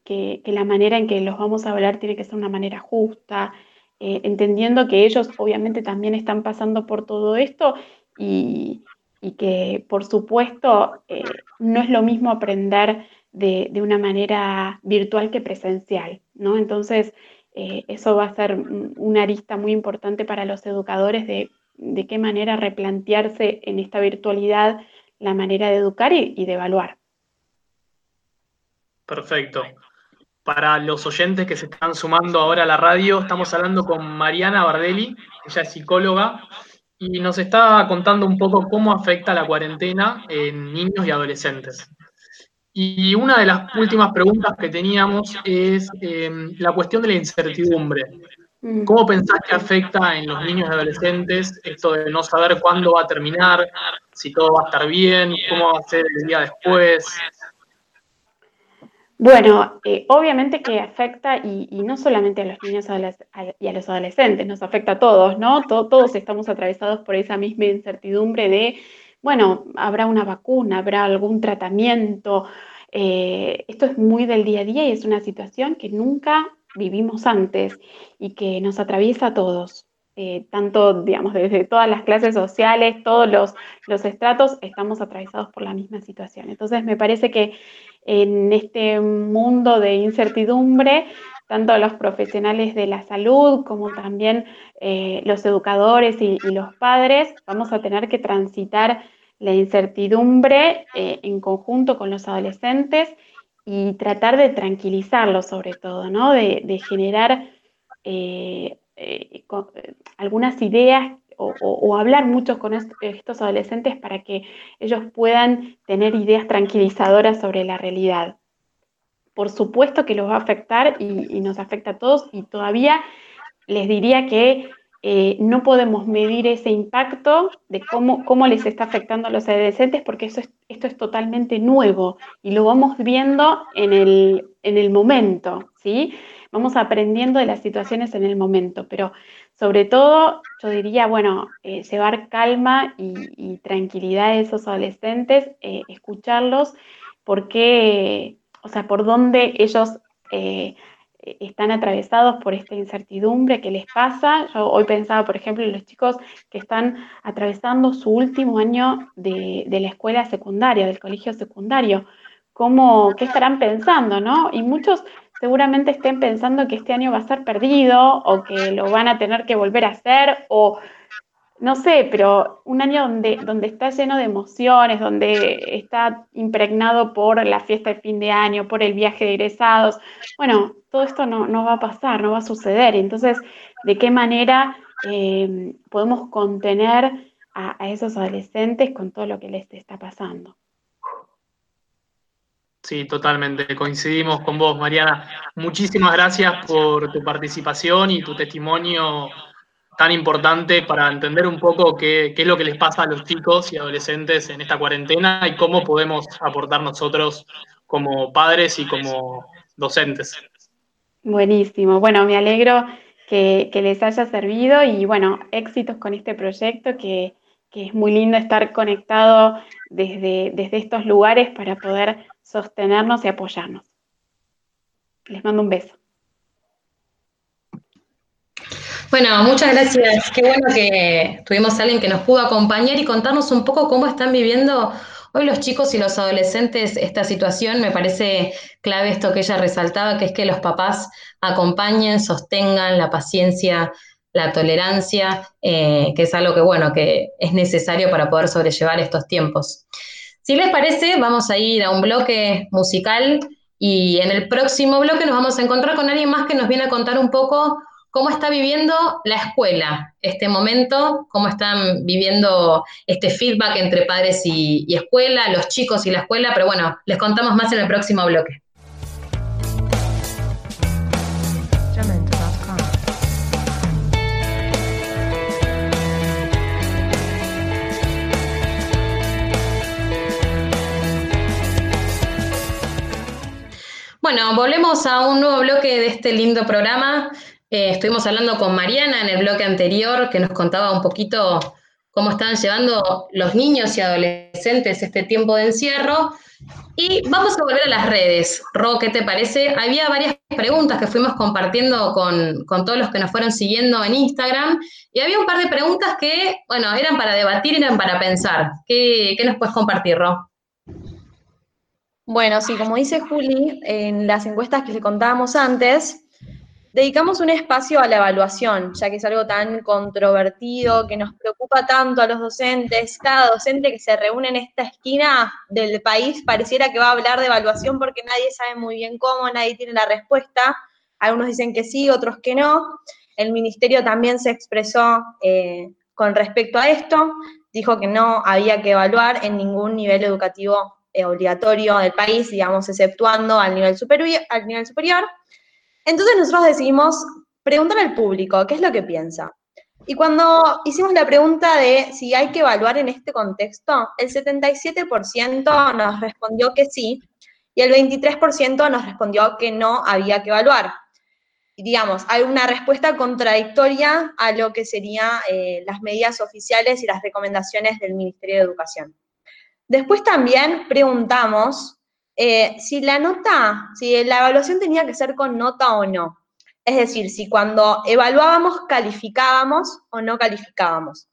que, que la manera en que los vamos a hablar tiene que ser una manera justa, eh, entendiendo que ellos obviamente también están pasando por todo esto y, que por supuesto eh, no es lo mismo aprender de, una manera virtual que presencial, ¿no? Entonces, eh, eso va a ser una arista muy importante para los educadores de, de, qué manera replantearse en esta virtualidad la manera de educar y de evaluar. Perfecto. Para los oyentes que se están sumando ahora a la radio, estamos hablando con Mariana Bardelli, ella es psicóloga, y nos está contando un poco cómo afecta la cuarentena en niños y adolescentes. Y una de las últimas preguntas que teníamos es em, la cuestión de la incertidumbre. Mm. ¿Cómo pensás que afecta en los niños y adolescentes esto de no saber cuándo va a terminar, si todo va a estar bien, cómo va a ser el día después? Bueno, eh, obviamente que afecta y, no solamente a los niños y a los adolescentes, nos afecta a todos, ¿no? todos estamos atravesados por esa misma incertidumbre de, bueno, habrá una vacuna, habrá algún tratamiento. Eh, esto es muy del día a día y es una situación que nunca vivimos antes y que nos atraviesa a todos. eh, tanto, digamos, desde todas las clases sociales, todos los, los estratos, estamos atravesados por la misma situación. Entonces, me parece que en este mundo de incertidumbre, tanto los profesionales de la salud como también eh, los educadores y, los padres, vamos a tener que transitar la incertidumbre eh, en conjunto con los adolescentes y tratar de tranquilizarlos sobre todo, ¿no? De, generar eh, algunas ideas o, hablar mucho con estos adolescentes para que ellos puedan tener ideas tranquilizadoras sobre la realidad. Por supuesto que los va a afectar y, nos afecta a todos y todavía les diría que eh, no podemos medir ese impacto de cómo, cómo les está afectando a los adolescentes porque eso esto es totalmente nuevo y lo vamos viendo en el, en el momento, ¿sí? vamos aprendiendo de las situaciones en el momento, pero sobre todo yo diría, bueno, eh, llevar calma y, tranquilidad a esos adolescentes, eh, escucharlos, porque, o sea, por dónde ellos eh, están atravesados por esta incertidumbre que les pasa. Yo hoy pensaba, por ejemplo, en los chicos que están atravesando su último año de, de la escuela secundaria, del colegio secundario. ¿Cómo, ¿Qué estarán pensando, no? Y muchos seguramente estén pensando que este año va a ser perdido o que lo van a tener que volver a hacer o no sé, pero un año donde, donde está lleno de emociones, donde está impregnado por la fiesta de fin de año, por el viaje de egresados, bueno, todo esto no, va a pasar, no va a suceder. Entonces, ¿de qué manera eh, podemos contener a esos adolescentes con todo lo que les está pasando? Sí, totalmente. Coincidimos con vos, Mariana. Muchísimas gracias por tu participación y tu testimonio tan importante para entender un poco qué, es lo que les pasa a los chicos y adolescentes en esta cuarentena y cómo podemos aportar nosotros como padres y como docentes. Buenísimo. Bueno, me alegro que, les haya servido y bueno, éxitos con este proyecto que, es muy lindo estar conectado desde, desde estos lugares para poder sostenernos y apoyarnos. Les mando un beso. Bueno, muchas gracias. Qué bueno que tuvimos a alguien que nos pudo acompañar y contarnos un poco cómo están viviendo hoy los chicos y los adolescentes esta situación. Me parece clave esto que ella resaltaba, que es que los papás acompañen, sostengan la paciencia, la tolerancia, eh, que es algo que, bueno, que es necesario para poder sobrellevar estos tiempos. Si les parece, vamos a ir a un bloque musical y en el próximo bloque nos vamos a encontrar con alguien más que nos viene a contar un poco cómo está viviendo la escuela este momento, cómo están viviendo este feedback entre padres y, y escuela, los chicos y la escuela, pero bueno, les contamos más en el próximo bloque. Bueno, volvemos a un nuevo bloque de este lindo programa. Eh, estuvimos hablando con Mariana en el bloque anterior que nos contaba un poquito cómo están llevando los niños y adolescentes este tiempo de encierro. Y vamos a volver a las redes. Ro, ¿qué te parece? Había varias preguntas que fuimos compartiendo con, todos los que nos fueron siguiendo en Instagram. Y había un par de preguntas que, bueno, eran para debatir, eran para pensar. ¿Qué, qué nos puedes compartir, Ro? Bueno, sí, como dice Juli, en las encuestas que le contábamos antes, dedicamos un espacio a la evaluación, ya que es algo tan controvertido, que nos preocupa tanto a los docentes. Cada docente que se reúne en esta esquina del país pareciera que va a hablar de evaluación porque nadie sabe muy bien cómo, nadie tiene la respuesta. Algunos dicen que sí, otros que no. El ministerio también se expresó eh, con respecto a esto, dijo que no había que evaluar en ningún nivel educativo eh, obligatorio del país, digamos, exceptuando al nivel, superior, al nivel superior. Entonces nosotros decidimos preguntar al público qué es lo que piensa. Y cuando hicimos la pregunta de si hay que evaluar en este contexto, el 77% nos respondió que sí y el 23% nos respondió que no había que evaluar. Digamos, hay una respuesta contradictoria a lo que serían eh, las medidas oficiales y las recomendaciones del Ministerio de Educación. Después también preguntamos eh, si la nota, si la evaluación tenía que ser con nota o no. Es decir, si cuando evaluábamos calificábamos o no calificábamos.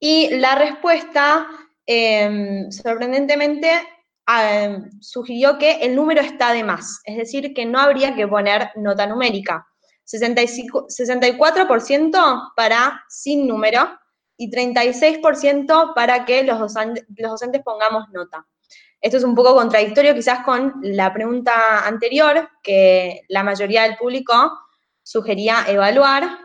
Y la respuesta, em, sorprendentemente, em, sugirió que el número está de más, es decir, que no habría que poner nota numérica. 64% para sin número y 36% para que los docentes pongamos nota. Esto es un poco contradictorio quizás con la pregunta anterior, que la mayoría del público sugería evaluar,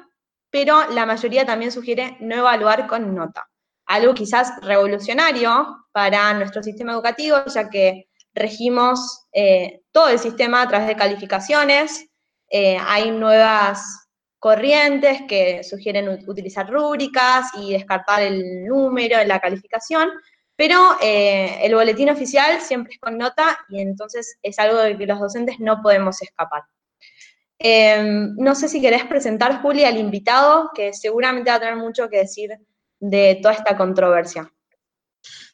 pero la mayoría también sugiere no evaluar con nota. Algo quizás revolucionario para nuestro sistema educativo, ya que regimos eh, todo el sistema a través de calificaciones, eh, hay nuevas corrientes que sugieren utilizar rúbricas y descartar el número, en la calificación, pero eh, el boletín oficial siempre es con nota y entonces es algo de que los docentes no podemos escapar. Em, no sé si querés presentar, Juli, al invitado, que seguramente va a tener mucho que decir de toda esta controversia.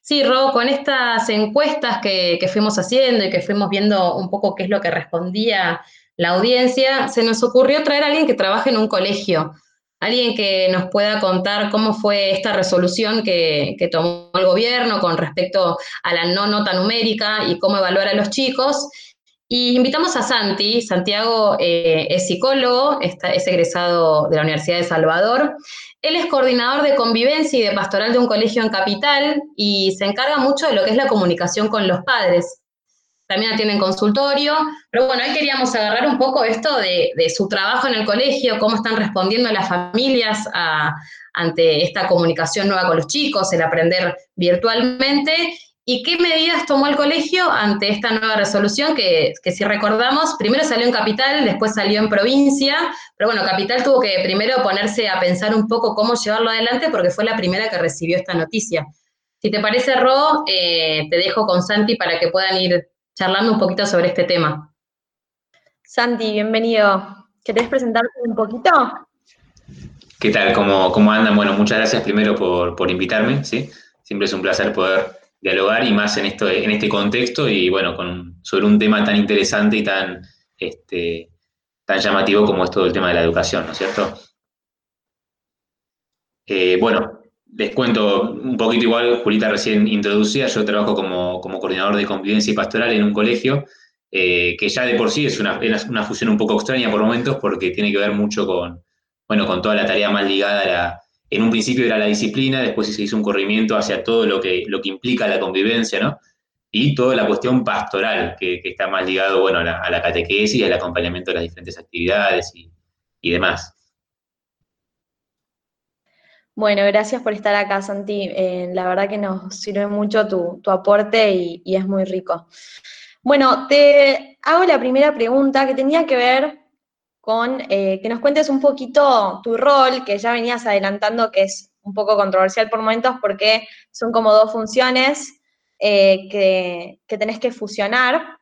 Sí, Ro, con estas encuestas que, que, fuimos haciendo y que fuimos viendo un poco qué es lo que respondía la audiencia, se nos ocurrió traer a alguien que trabaje en un colegio, alguien que nos pueda contar cómo fue esta resolución que, tomó el gobierno con respecto a la no nota numérica y cómo evaluar a los chicos. Y invitamos a Santi, Santiago eh, es psicólogo, es egresado de la Universidad de Salvador. Él es coordinador de convivencia y de pastoral de un colegio en Capital y se encarga mucho de lo que es la comunicación con los padres también atienden consultorio, pero bueno, hoy queríamos agarrar un poco esto de, su trabajo en el colegio, cómo están respondiendo las familias ante esta comunicación nueva con los chicos, el aprender virtualmente, y qué medidas tomó el colegio ante esta nueva resolución que, que si recordamos, primero salió en capital, después salió en provincia, pero bueno, capital tuvo que primero ponerse a pensar un poco cómo llevarlo adelante porque fue la primera que recibió esta noticia. Si te parece, Ro, eh, te dejo con Santi para que puedan ir charlando un poquito sobre este tema. Santi, bienvenido. ¿Querés presentarte un poquito? ¿Qué tal? ¿Cómo, cómo andan? Bueno, muchas gracias primero por, invitarme, ¿sí? Siempre es un placer poder dialogar y más en, esto, en este contexto y bueno, con, sobre un tema tan interesante y tan, este, tan llamativo como es todo el tema de la educación, ¿no es cierto? Eh, bueno, les cuento un poquito igual, Julita recién introducía, yo trabajo como, coordinador de convivencia y pastoral en un colegio, eh, que ya de por sí es una, una, fusión un poco extraña por momentos porque tiene que ver mucho con, bueno, con toda la tarea más ligada a la, en un principio era la disciplina, después se hizo un corrimiento hacia todo lo que, lo que implica la convivencia, ¿no? Y toda la cuestión pastoral, que, está más ligado, bueno, a la, catequesis y al acompañamiento de las diferentes actividades y, y demás. Bueno, gracias por estar acá, Santi. Eh, la verdad que nos sirve mucho tu, aporte y, es muy rico. Bueno, te hago la primera pregunta que tenía que ver con eh, que nos cuentes un poquito tu rol, que ya venías adelantando, que es un poco controversial por momentos porque son como dos funciones eh, que, que, tenés que fusionar.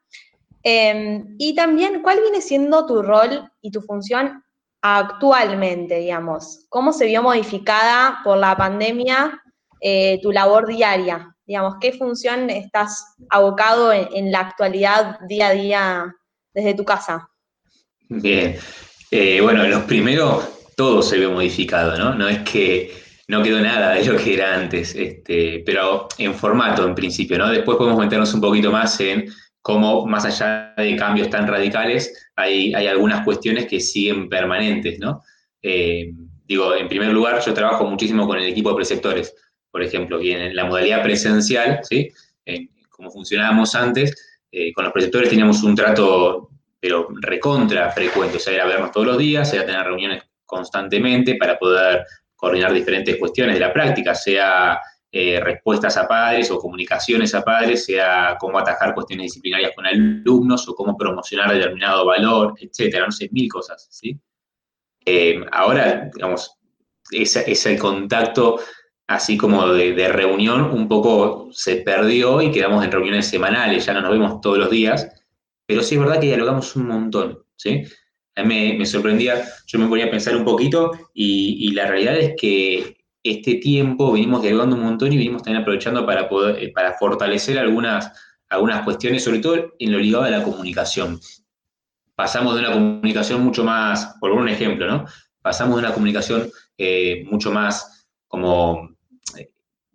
Em, y también, ¿cuál viene siendo tu rol y tu función actualmente, digamos? ¿Cómo se vio modificada por la pandemia eh, tu labor diaria? Digamos, ¿qué función estás abocado en, la actualidad día a día desde tu casa? Bien. Eh, bueno, los primeros, todo se vio modificado, ¿no? No es que no quedó nada de lo que era antes, este, pero en formato en principio, ¿no? Después podemos meternos un poquito más en cómo, más allá de cambios tan radicales, hay, algunas cuestiones que siguen permanentes, ¿no? Eh, digo, en primer lugar, yo trabajo muchísimo con el equipo de preceptores, por ejemplo, y en la modalidad presencial, ¿sí? como funcionábamos antes, eh, con los preceptores teníamos un trato, pero recontra frecuente, o sea, era vernos todos los días, era tener reuniones constantemente para poder coordinar diferentes cuestiones de la práctica, sea eh, respuestas a padres o comunicaciones a padres, sea cómo atajar cuestiones disciplinarias con alumnos o cómo promocionar determinado valor, etcétera, no sé, mil cosas, ¿sí? Eh, ahora, digamos, ese, ese, contacto así como de, reunión un poco se perdió y quedamos en reuniones semanales, ya no nos vemos todos los días, pero sí es verdad que dialogamos un montón, ¿sí? A mí me, sorprendía, yo me ponía a pensar un poquito y la realidad es que este tiempo venimos dialogando un montón y venimos también aprovechando para, poder, eh, para fortalecer algunas, algunas cuestiones, sobre todo en lo ligado a la comunicación. pasamos de una comunicación mucho más, por un ejemplo, ¿no? Pasamos de una comunicación eh, mucho más como, eh,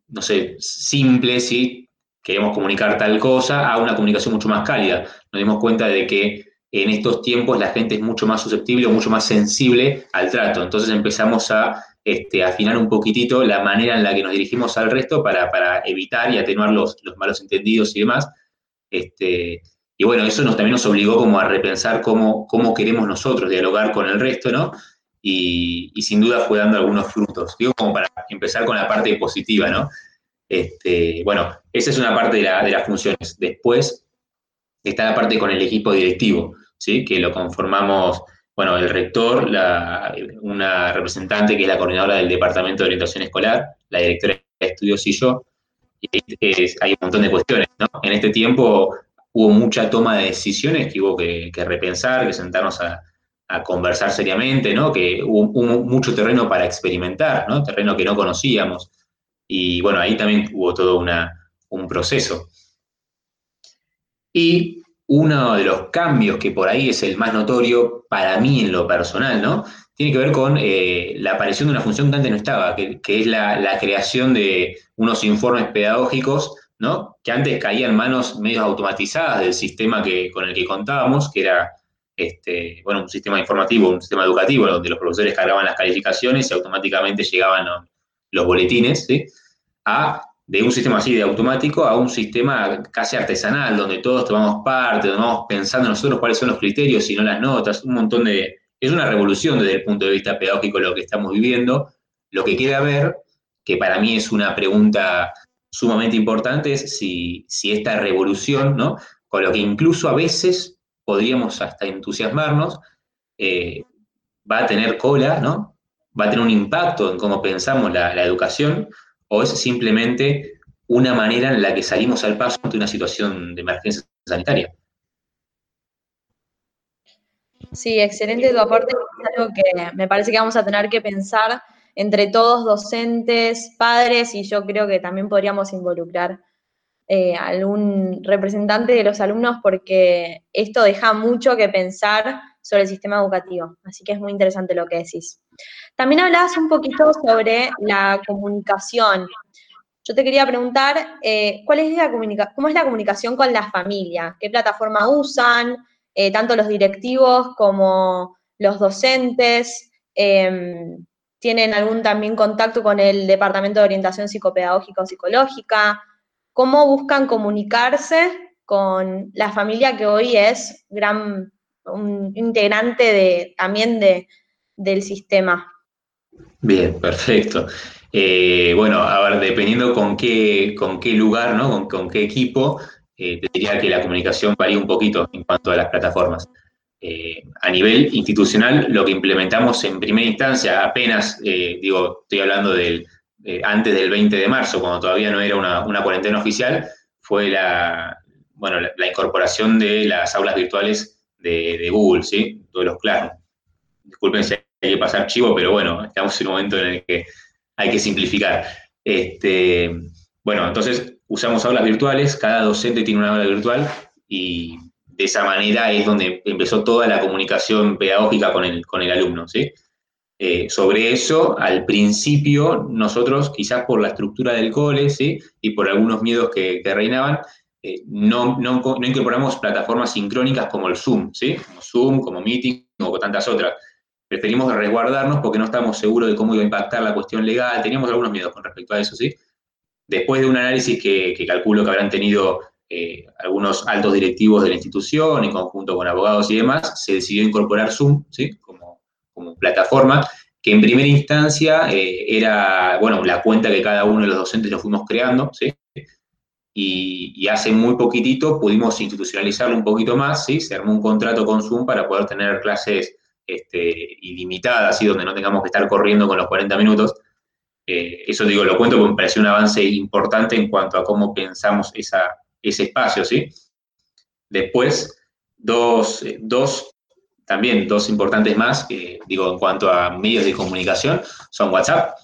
no sé, simple, ¿sí? Queremos comunicar tal cosa, a una comunicación mucho más cálida. Nos dimos cuenta de que en estos tiempos la gente es mucho más susceptible o mucho más sensible al trato. Entonces empezamos a este, afinar un poquitito la manera en la que nos dirigimos al resto para, evitar y atenuar los, malos entendidos y demás. Este, y bueno, eso nos, también nos obligó como a repensar cómo, cómo queremos nosotros dialogar con el resto, ¿no? Y, sin duda fue dando algunos frutos. Digo, como para empezar con la parte positiva, ¿no? Este, bueno, esa es una parte de, de las funciones. Después está la parte con el equipo directivo, ¿sí? Que lo conformamos, bueno, el rector, una representante que es la coordinadora del Departamento de Orientación Escolar, la directora de estudios y yo. Y hay un montón de cuestiones, ¿no? En este tiempo hubo mucha toma de decisiones que hubo que, repensar, que sentarnos a, conversar seriamente, ¿no? Que hubo, mucho terreno para experimentar, ¿no? Terreno que no conocíamos. Y bueno, ahí también hubo todo un proceso. Y uno de los cambios que por ahí es el más notorio para mí en lo personal, ¿no? Tiene que ver con eh, la aparición de una función que antes no estaba, que, es la, creación de unos informes pedagógicos ¿no? que antes caían manos medio automatizadas del sistema que, con el que contábamos, que era este, bueno, un sistema informativo, un sistema educativo, donde los profesores cargaban las calificaciones y automáticamente llegaban los boletines, ¿sí? a de un sistema así de automático a un sistema casi artesanal, donde todos tomamos parte, donde vamos pensando nosotros cuáles son los criterios y no las notas, un montón de... Es una revolución desde el punto de vista pedagógico lo que estamos viviendo. Lo que queda ver, que para mí es una pregunta sumamente importante es si, esta revolución, ¿no? con lo que incluso a veces podríamos hasta entusiasmarnos, eh, va a tener cola, ¿no? va a tener un impacto en cómo pensamos la, educación, o es simplemente una manera en la que salimos al paso ante una situación de emergencia sanitaria. Sí, excelente tu aporte. Es algo que me parece que vamos a tener que pensar entre todos, docentes, padres, y yo creo que también podríamos involucrar eh, algún representante de los alumnos porque esto deja mucho que pensar sobre el sistema educativo. Así que es muy interesante lo que decís. También hablabas un poquito sobre la comunicación. Yo te quería preguntar, eh, ¿cuál es la ¿cómo es la comunicación con la familia? ¿Qué plataforma usan? Eh, tanto los directivos como los docentes. Em, tienen algún también contacto con el Departamento de Orientación Psicopedagógica o Psicológica, cómo buscan comunicarse con la familia que hoy es gran integrante de, también de, del sistema. Bien, perfecto. Eh, bueno, a ver, dependiendo con qué, con qué lugar, ¿no? con, qué equipo, eh, te diría que la comunicación varía un poquito en cuanto a las plataformas. Eh, a nivel institucional, lo que implementamos en primera instancia, apenas, eh, digo, estoy hablando del, antes del 20 de marzo, cuando todavía no era una, cuarentena oficial, fue la, bueno, la, incorporación de las aulas virtuales de, Google, ¿sí? Todos los claros. Disculpen si hay que pasar chivo, pero bueno, estamos en un momento en el que hay que simplificar. Este, bueno, entonces usamos aulas virtuales, cada docente tiene una aula virtual y de esa manera es donde empezó toda la comunicación pedagógica con el, con el alumno, ¿sí? Eh, sobre eso, al principio, nosotros, quizás por la estructura del cole, ¿sí? Y por algunos miedos que, reinaban, eh, no, no, incorporamos plataformas sincrónicas como el Zoom, ¿sí? Como Zoom, como Meeting o tantas otras. Preferimos resguardarnos porque no estamos seguros de cómo iba a impactar la cuestión legal. Teníamos algunos miedos con respecto a eso, ¿sí? Después de un análisis que, que calculo que habrán tenido eh, algunos altos directivos de la institución, en conjunto con abogados y demás, se decidió incorporar Zoom ¿sí? como, plataforma, que en primera instancia eh, era, bueno, la cuenta que cada uno de los docentes lo fuimos creando, ¿sí? Y, hace muy poquitito pudimos institucionalizarlo un poquito más, ¿sí? Se armó un contrato con Zoom para poder tener clases este, ilimitadas, ¿sí? Donde no tengamos que estar corriendo con los 40 minutos. Eh, eso digo, lo cuento porque me pareció un avance importante en cuanto a cómo pensamos esa, ese espacio, ¿sí? Después, dos, eh, dos, también dos importantes más, que digo, en cuanto a medios de comunicación, son WhatsApp.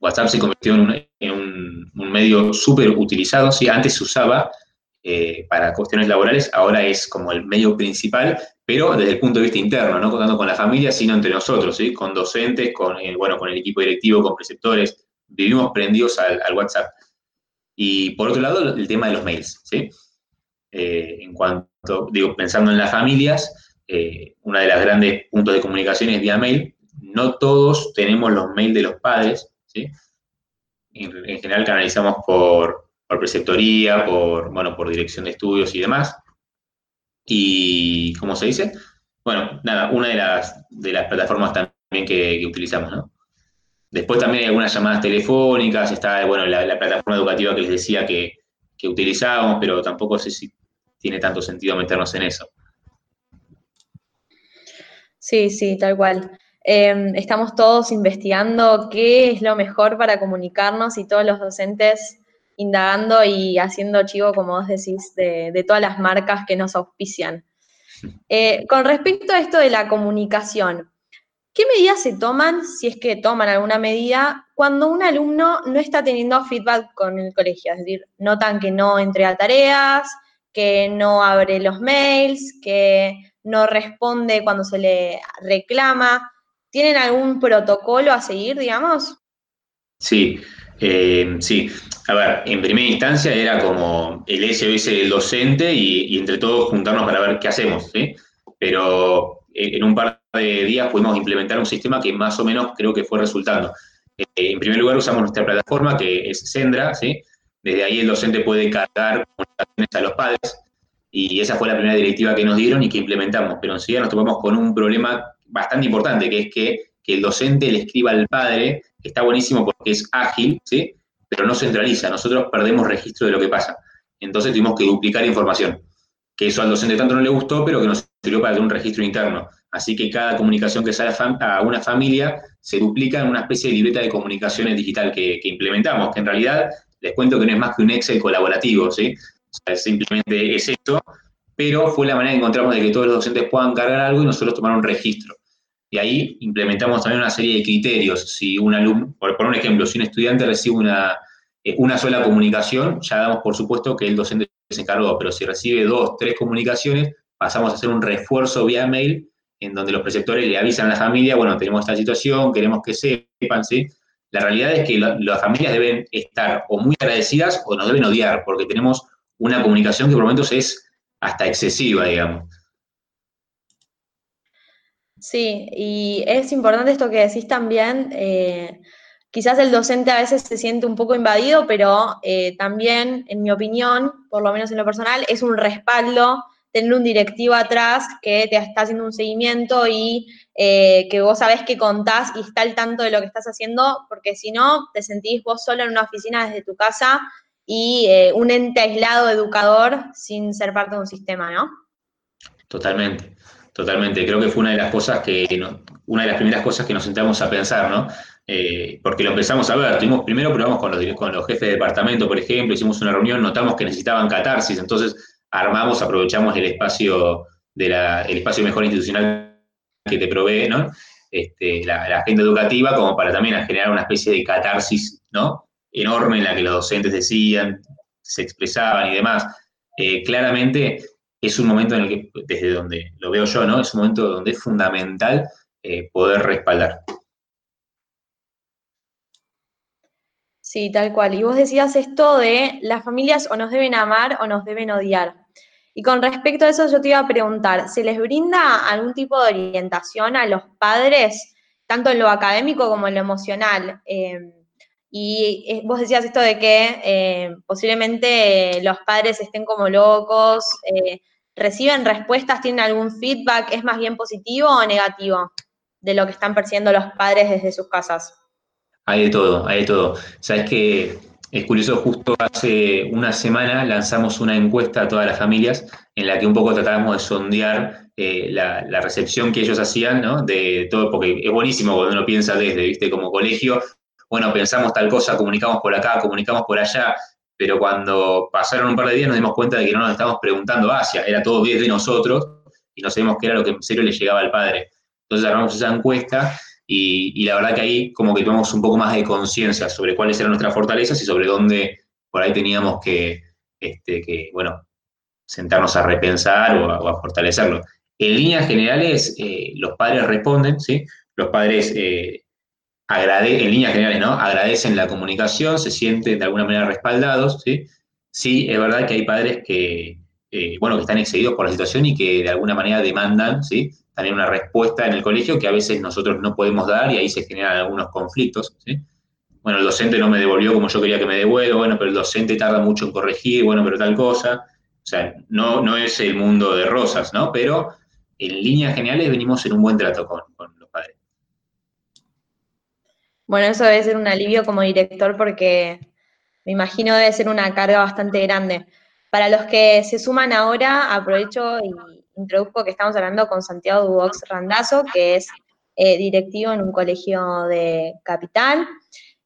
WhatsApp se convirtió en un, medio súper utilizado, ¿sí? Antes se usaba eh, para cuestiones laborales, ahora es como el medio principal, pero desde el punto de vista interno, no contando con la familia, sino entre nosotros, ¿sí? con docentes, con, eh, bueno, con el equipo directivo, con preceptores, vivimos prendidos al, WhatsApp. Y por otro lado, el tema de los mails, ¿sí? Eh, en cuanto, digo, pensando en las familias, eh, una de las grandes puntos de comunicación es vía mail. No todos tenemos los mails de los padres, ¿sí? En, en general canalizamos por, por preceptoría, por, bueno, por dirección de estudios y demás. Y, ¿cómo se dice? Bueno, nada, una de las, de las plataformas también que, utilizamos, ¿no? Después también hay algunas llamadas telefónicas, está, bueno, la, plataforma educativa que les decía que, que utilizábamos, pero tampoco sé si tiene tanto sentido meternos en eso. Sí, sí, tal cual. Em, estamos todos investigando qué es lo mejor para comunicarnos y todos los docentes indagando y haciendo chivo, como vos decís, de, todas las marcas que nos auspician. (laughs) Eh, con respecto a esto de la comunicación, ¿qué medidas se toman, si es que toman alguna medida, cuando un alumno no está teniendo feedback con el colegio? Es decir, notan que no entrega tareas, que no abre los mails, que no responde cuando se le reclama. ¿Tienen algún protocolo a seguir, digamos? Sí, eh, sí, a ver, en primera instancia era como el SOS del docente y, entre todos juntarnos para ver qué hacemos, ¿sí? Pero en un par de días pudimos implementar un sistema que más o menos creo que fue resultando. Eh, en primer lugar usamos nuestra plataforma que es Sendra, ¿sí? Desde ahí el docente puede cargar comunicaciones a los padres y esa fue la primera directiva que nos dieron y que implementamos, pero enseguida nos topamos con un problema bastante importante, que es que, que el docente le escriba al padre está buenísimo porque es ágil, ¿sí? Pero no centraliza, nosotros perdemos registro de lo que pasa. Entonces tuvimos que duplicar información, que eso al docente tanto no le gustó, pero que nos sirvió para tener un registro interno. Así que cada comunicación que sale a una familia se duplica en una especie de libreta de comunicaciones digital que, implementamos, que en realidad les cuento que no es más que un Excel colaborativo, ¿sí? O sea, simplemente es esto, pero fue la manera que encontramos de que todos los docentes puedan cargar algo y nosotros tomar un registro. Y ahí implementamos también una serie de criterios. Si un alumno, por, un ejemplo, si un estudiante recibe una, eh, una sola comunicación, ya damos por supuesto que el docente se encargó, pero si recibe dos, tres comunicaciones, pasamos a hacer un refuerzo vía mail en donde los preceptores le avisan a la familia, bueno, tenemos esta situación, queremos que sepan, ¿sí? La realidad es que las familias deben estar o muy agradecidas o nos deben odiar, porque tenemos una comunicación que por momentos es hasta excesiva, digamos. Sí, y es importante esto que decís también. Eh, quizás el docente a veces se siente un poco invadido, pero eh, también, en mi opinión, por lo menos en lo personal, es un respaldo tener un directivo atrás que te está haciendo un seguimiento y eh, que vos sabés que contás y está al tanto de lo que estás haciendo, porque si no, te sentís vos solo en una oficina desde tu casa y un ente aislado educador sin ser parte de un sistema, ¿no? Totalmente. Totalmente, creo que fue una de las cosas que, una de las primeras cosas que nos sentamos a pensar, ¿no? Eh, porque lo empezamos a ver, tuvimos, primero probamos con los, con los jefes de departamento, por ejemplo, hicimos una reunión, notamos que necesitaban catarsis, entonces armamos, aprovechamos el espacio de la, el espacio mejor institucional que te provee, ¿no? Este, la, agenda educativa, como para también generar una especie de catarsis, ¿no? Enorme en la que los docentes decían, se expresaban y demás. Eh, claramente es un momento en el que, desde donde lo veo yo, ¿no? Es un momento donde es fundamental eh, poder respaldar. Sí, tal cual. Y vos decías esto de las familias o nos deben amar o nos deben odiar. Y con respecto a eso yo te iba a preguntar, ¿se les brinda algún tipo de orientación a los padres, tanto en lo académico como en lo emocional? Em, y eh, vos decías esto de que eh, posiblemente los padres estén como locos, eh, reciben respuestas, tienen algún feedback, ¿es más bien positivo o negativo de lo que están percibiendo los padres desde sus casas? Hay de todo, hay de todo. Sabes que es curioso, justo hace una semana lanzamos una encuesta a todas las familias en la que un poco tratábamos de sondear la, la, recepción que ellos hacían, ¿no? De todo, porque es buenísimo cuando uno piensa desde, viste, como colegio, bueno, pensamos tal cosa, comunicamos por acá, comunicamos por allá, pero cuando pasaron un par de días nos dimos cuenta de que no nos estábamos preguntando hacia, era todo bien de nosotros y no sabíamos qué era lo que en serio le llegaba al padre. Entonces armamos esa encuesta y, la verdad que ahí como que tomamos un poco más de conciencia sobre cuáles eran nuestras fortalezas y sobre dónde por ahí teníamos que, este, que bueno, sentarnos a repensar o a, fortalecerlo. En líneas generales, eh, los padres responden, ¿sí? Los padres eh, en líneas generales, ¿no? Agradecen la comunicación, se sienten de alguna manera respaldados, ¿sí? Sí, es verdad que hay padres que, eh, bueno, que están excedidos por la situación y que de alguna manera demandan, ¿sí? También una respuesta en el colegio que a veces nosotros no podemos dar y ahí se generan algunos conflictos, ¿sí? Bueno, el docente no me devolvió como yo quería que me devuelva, bueno, pero el docente tarda mucho en corregir, bueno, pero tal cosa. O sea, no, no es el mundo de rosas, ¿no? Pero en líneas generales venimos en un buen trato con, padres. Bueno, eso debe ser un alivio como director porque me imagino debe ser una carga bastante grande. Para los que se suman ahora, aprovecho y introduzco que estamos hablando con Santiago Dubox Randazo, que es eh, directivo en un colegio de Capital.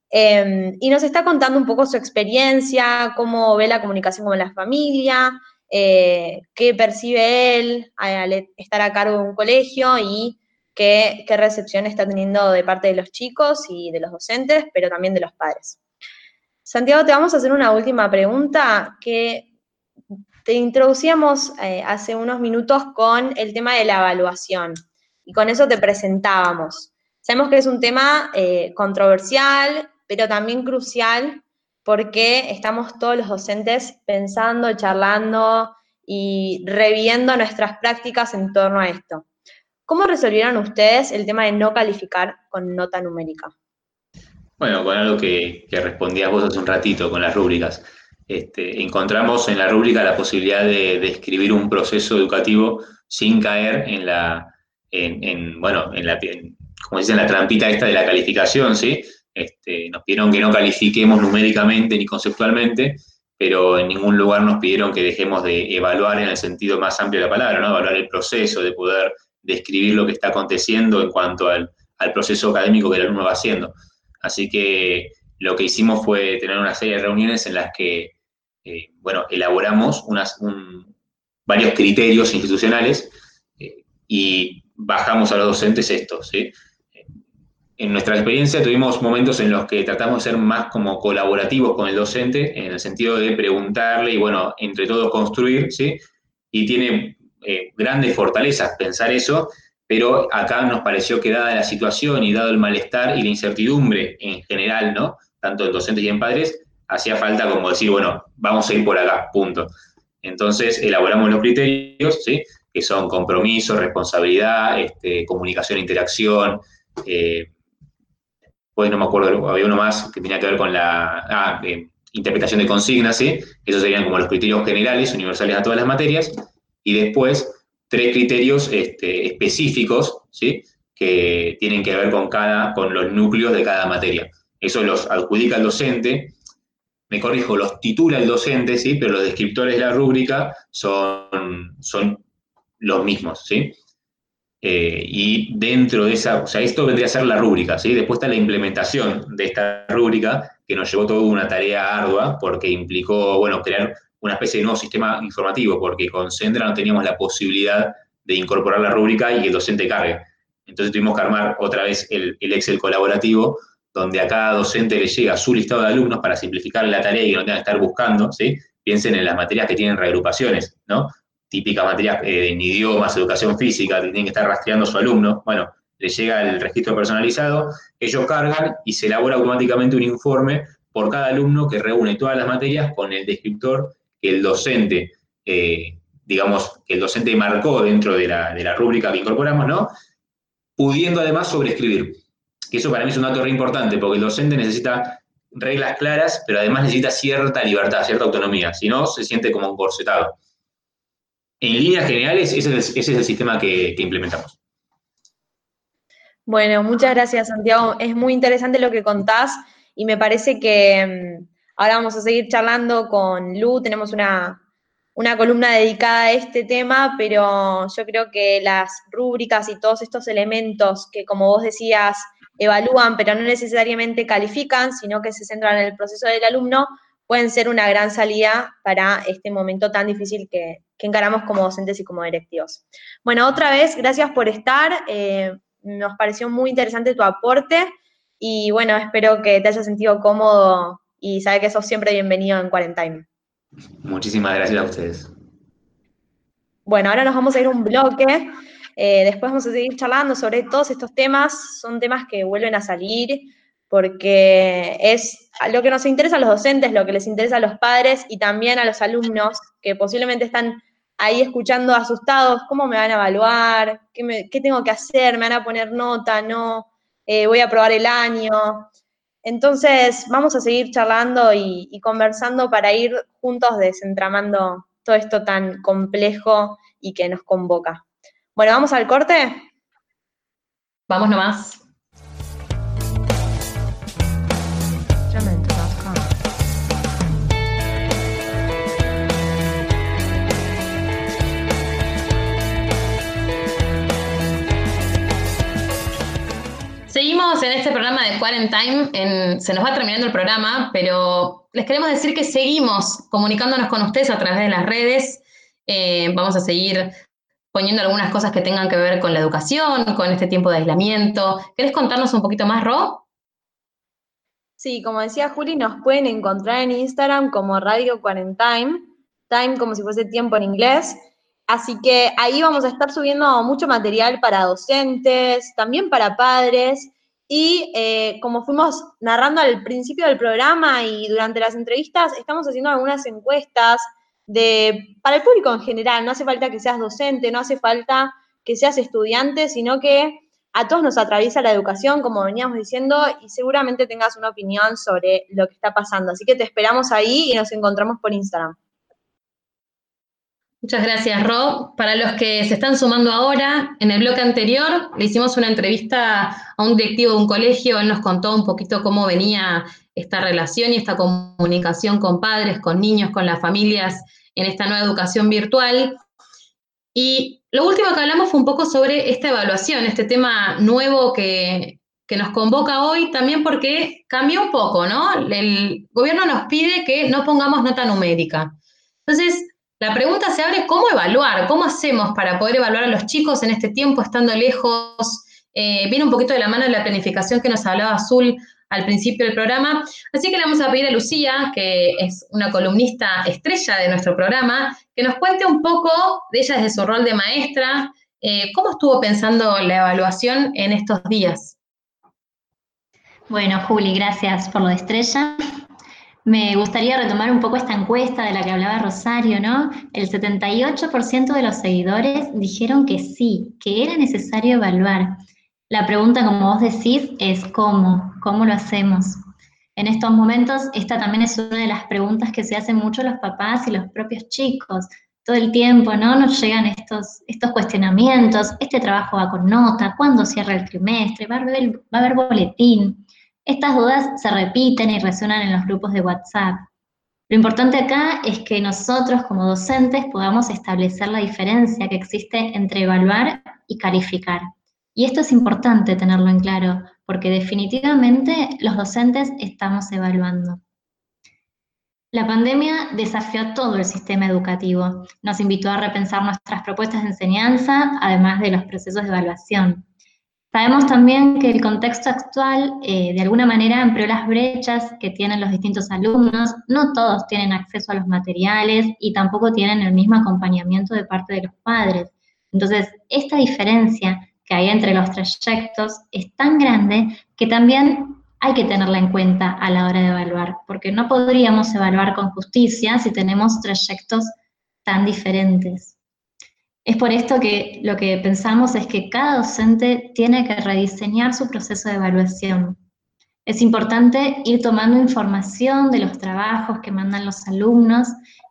Em, y nos está contando un poco su experiencia, cómo ve la comunicación con la familia, eh, qué percibe él al estar a cargo de un colegio y qué, recepción está teniendo de parte de los chicos y de los docentes, pero también de los padres. Santiago, te vamos a hacer una última pregunta que te introducíamos eh, hace unos minutos con el tema de la evaluación y con eso te presentábamos. Sabemos que es un tema eh, controversial, pero también crucial porque estamos todos los docentes pensando, charlando y reviendo nuestras prácticas en torno a esto. ¿Cómo resolvieron ustedes el tema de no calificar con nota numérica? Bueno, con algo que, respondías vos hace un ratito, con las rúbricas. Este, encontramos en la rúbrica la posibilidad de describir un proceso educativo sin caer en la, en, bueno, en la, como dicen, la trampita esta de la calificación, ¿sí? Este, nos pidieron que no califiquemos numéricamente ni conceptualmente, pero en ningún lugar nos pidieron que dejemos de evaluar en el sentido más amplio de la palabra, ¿no? evaluar el proceso, de poder describir lo que está aconteciendo en cuanto al, proceso académico que el alumno va haciendo. Así que lo que hicimos fue tener una serie de reuniones en las que, eh, bueno, elaboramos unas, varios criterios institucionales eh, y bajamos a los docentes estos, ¿sí? en nuestra experiencia tuvimos momentos en los que tratamos de ser más como colaborativos con el docente, en el sentido de preguntarle y, bueno, entre todos construir, ¿sí? Y tiene eh, grandes fortalezas pensar eso, pero acá nos pareció que dada la situación y dado el malestar y la incertidumbre en general, ¿no? Tanto en docentes y en padres, hacía falta como decir, bueno, vamos a ir por acá, punto. Entonces elaboramos los criterios, ¿sí? Que son compromiso, responsabilidad, este, comunicación, interacción, eh, no me acuerdo, había uno más que tenía que ver con la ah, interpretación de consignas, ¿sí? Esos serían como los criterios generales, universales a todas las materias, y después tres criterios este, específicos, ¿sí? Que tienen que ver con, cada, con los núcleos de cada materia. Eso los adjudica el docente, me corrijo, los titula el docente, ¿sí? Pero los descriptores de la rúbrica son, son los mismos, ¿sí? Eh, y dentro de esa, o sea, esto vendría a ser la rúbrica, ¿sí? Después está la implementación de esta rúbrica, que nos llevó toda una tarea ardua, porque implicó, bueno, crear una especie de nuevo sistema informativo, porque con Sendra no teníamos la posibilidad de incorporar la rúbrica y el docente cargue. Entonces tuvimos que armar otra vez el, el Excel colaborativo, donde a cada docente le llega su listado de alumnos para simplificar la tarea y que no tengan que estar buscando, ¿sí? Piensen en las materias que tienen reagrupaciones, ¿no? típica materia eh, en idiomas, educación física, que tienen que estar rastreando a su alumno, bueno, le llega el registro personalizado, ellos cargan y se elabora automáticamente un informe por cada alumno que reúne todas las materias con el descriptor que el docente, eh, digamos, que el docente marcó dentro de la, de la rúbrica que incorporamos, ¿no? Pudiendo además sobreescribir. Que eso para mí es un dato re importante, porque el docente necesita reglas claras, pero además necesita cierta libertad, cierta autonomía, si no, se siente como encorsetado en líneas generales, ese es, el sistema que, implementamos. Bueno, muchas gracias, Santiago. Es muy interesante lo que contás y me parece que mm, ahora vamos a seguir charlando con Lu. Tenemos una, una columna dedicada a este tema, pero yo creo que las rúbricas y todos estos elementos que, como vos decías, evalúan, pero no necesariamente califican, sino que se centran en el proceso del alumno, pueden ser una gran salida para este momento tan difícil que, encaramos como docentes y como directivos. Bueno, otra vez, gracias por estar. Eh, nos pareció muy interesante tu aporte y bueno, espero que te hayas sentido cómodo y sabe que sos siempre bienvenido en Quarantine. Muchísimas gracias a ustedes. Bueno, ahora nos vamos a ir a un bloque. Eh, después vamos a seguir charlando sobre todos estos temas. Son temas que vuelven a salir porque es lo que nos interesa a los docentes, lo que les interesa a los padres y también a los alumnos que posiblemente están ahí escuchando asustados, ¿cómo me van a evaluar? ¿Qué, tengo que hacer? ¿Me van a poner nota? ¿No? Eh, ¿Voy a probar el año? Entonces, vamos a seguir charlando y, conversando para ir juntos desentramando todo esto tan complejo y que nos convoca. Bueno, ¿vamos al corte? Vamos nomás. Seguimos en este programa de Quarantine, se nos va terminando el programa, pero les queremos decir que seguimos comunicándonos con ustedes a través de las redes. Eh, vamos a seguir poniendo algunas cosas que tengan que ver con la educación, con este tiempo de aislamiento. ¿Querés contarnos un poquito más, Ro? Sí, como decía Juli, nos pueden encontrar en Instagram como Radio Quarantine, time como si fuese tiempo en inglés. Así que ahí vamos a estar subiendo mucho material para docentes, también para padres. Y eh, como fuimos narrando al principio del programa y durante las entrevistas, estamos haciendo algunas encuestas de, para el público en general. No hace falta que seas docente, no hace falta que seas estudiante, sino que a todos nos atraviesa la educación, como veníamos diciendo, y seguramente tengas una opinión sobre lo que está pasando. Así que te esperamos ahí y nos encontramos por Instagram. Muchas gracias, Rob. Para los que se están sumando ahora, en el bloque anterior le hicimos una entrevista a un directivo de un colegio, él nos contó un poquito cómo venía esta relación y esta comunicación con padres, con niños, con las familias en esta nueva educación virtual. Y lo último que hablamos fue un poco sobre esta evaluación, este tema nuevo que, que nos convoca hoy, también porque cambió un poco, ¿no? El gobierno nos pide que no pongamos nota numérica. Entonces, la pregunta se abre, ¿cómo evaluar? ¿Cómo hacemos para poder evaluar a los chicos en este tiempo, estando lejos? Eh, viene un poquito de la mano de la planificación que nos hablaba Azul al principio del programa. Así que le vamos a pedir a Lucía, que es una columnista estrella de nuestro programa, que nos cuente un poco de ella desde su rol de maestra, eh, cómo estuvo pensando la evaluación en estos días. Bueno, Juli, gracias por lo de estrella. Me gustaría retomar un poco esta encuesta de la que hablaba Rosario, ¿no? El 78% de los seguidores dijeron que sí, que era necesario evaluar. La pregunta, como vos decís, es ¿cómo? ¿Cómo lo hacemos? En estos momentos, esta también es una de las preguntas que se hacen mucho los papás y los propios chicos. Todo el tiempo, ¿no? Nos llegan estos, estos cuestionamientos, este trabajo va con nota, ¿cuándo cierra el trimestre? ¿Va a haber, va a haber boletín? Estas dudas se repiten y resuenan en los grupos de WhatsApp. Lo importante acá es que nosotros como docentes podamos establecer la diferencia que existe entre evaluar y calificar. Y esto es importante tenerlo en claro, porque definitivamente los docentes estamos evaluando. La pandemia desafió todo el sistema educativo, nos invitó a repensar nuestras propuestas de enseñanza, además de los procesos de evaluación. Sabemos también que el contexto actual eh, de alguna manera amplió las brechas que tienen los distintos alumnos. No todos tienen acceso a los materiales y tampoco tienen el mismo acompañamiento de parte de los padres. Entonces, esta diferencia que hay entre los trayectos es tan grande que también hay que tenerla en cuenta a la hora de evaluar, porque no podríamos evaluar con justicia si tenemos trayectos tan diferentes. Es por esto que lo que pensamos es que cada docente tiene que rediseñar su proceso de evaluación. Es importante ir tomando información de los trabajos que mandan los alumnos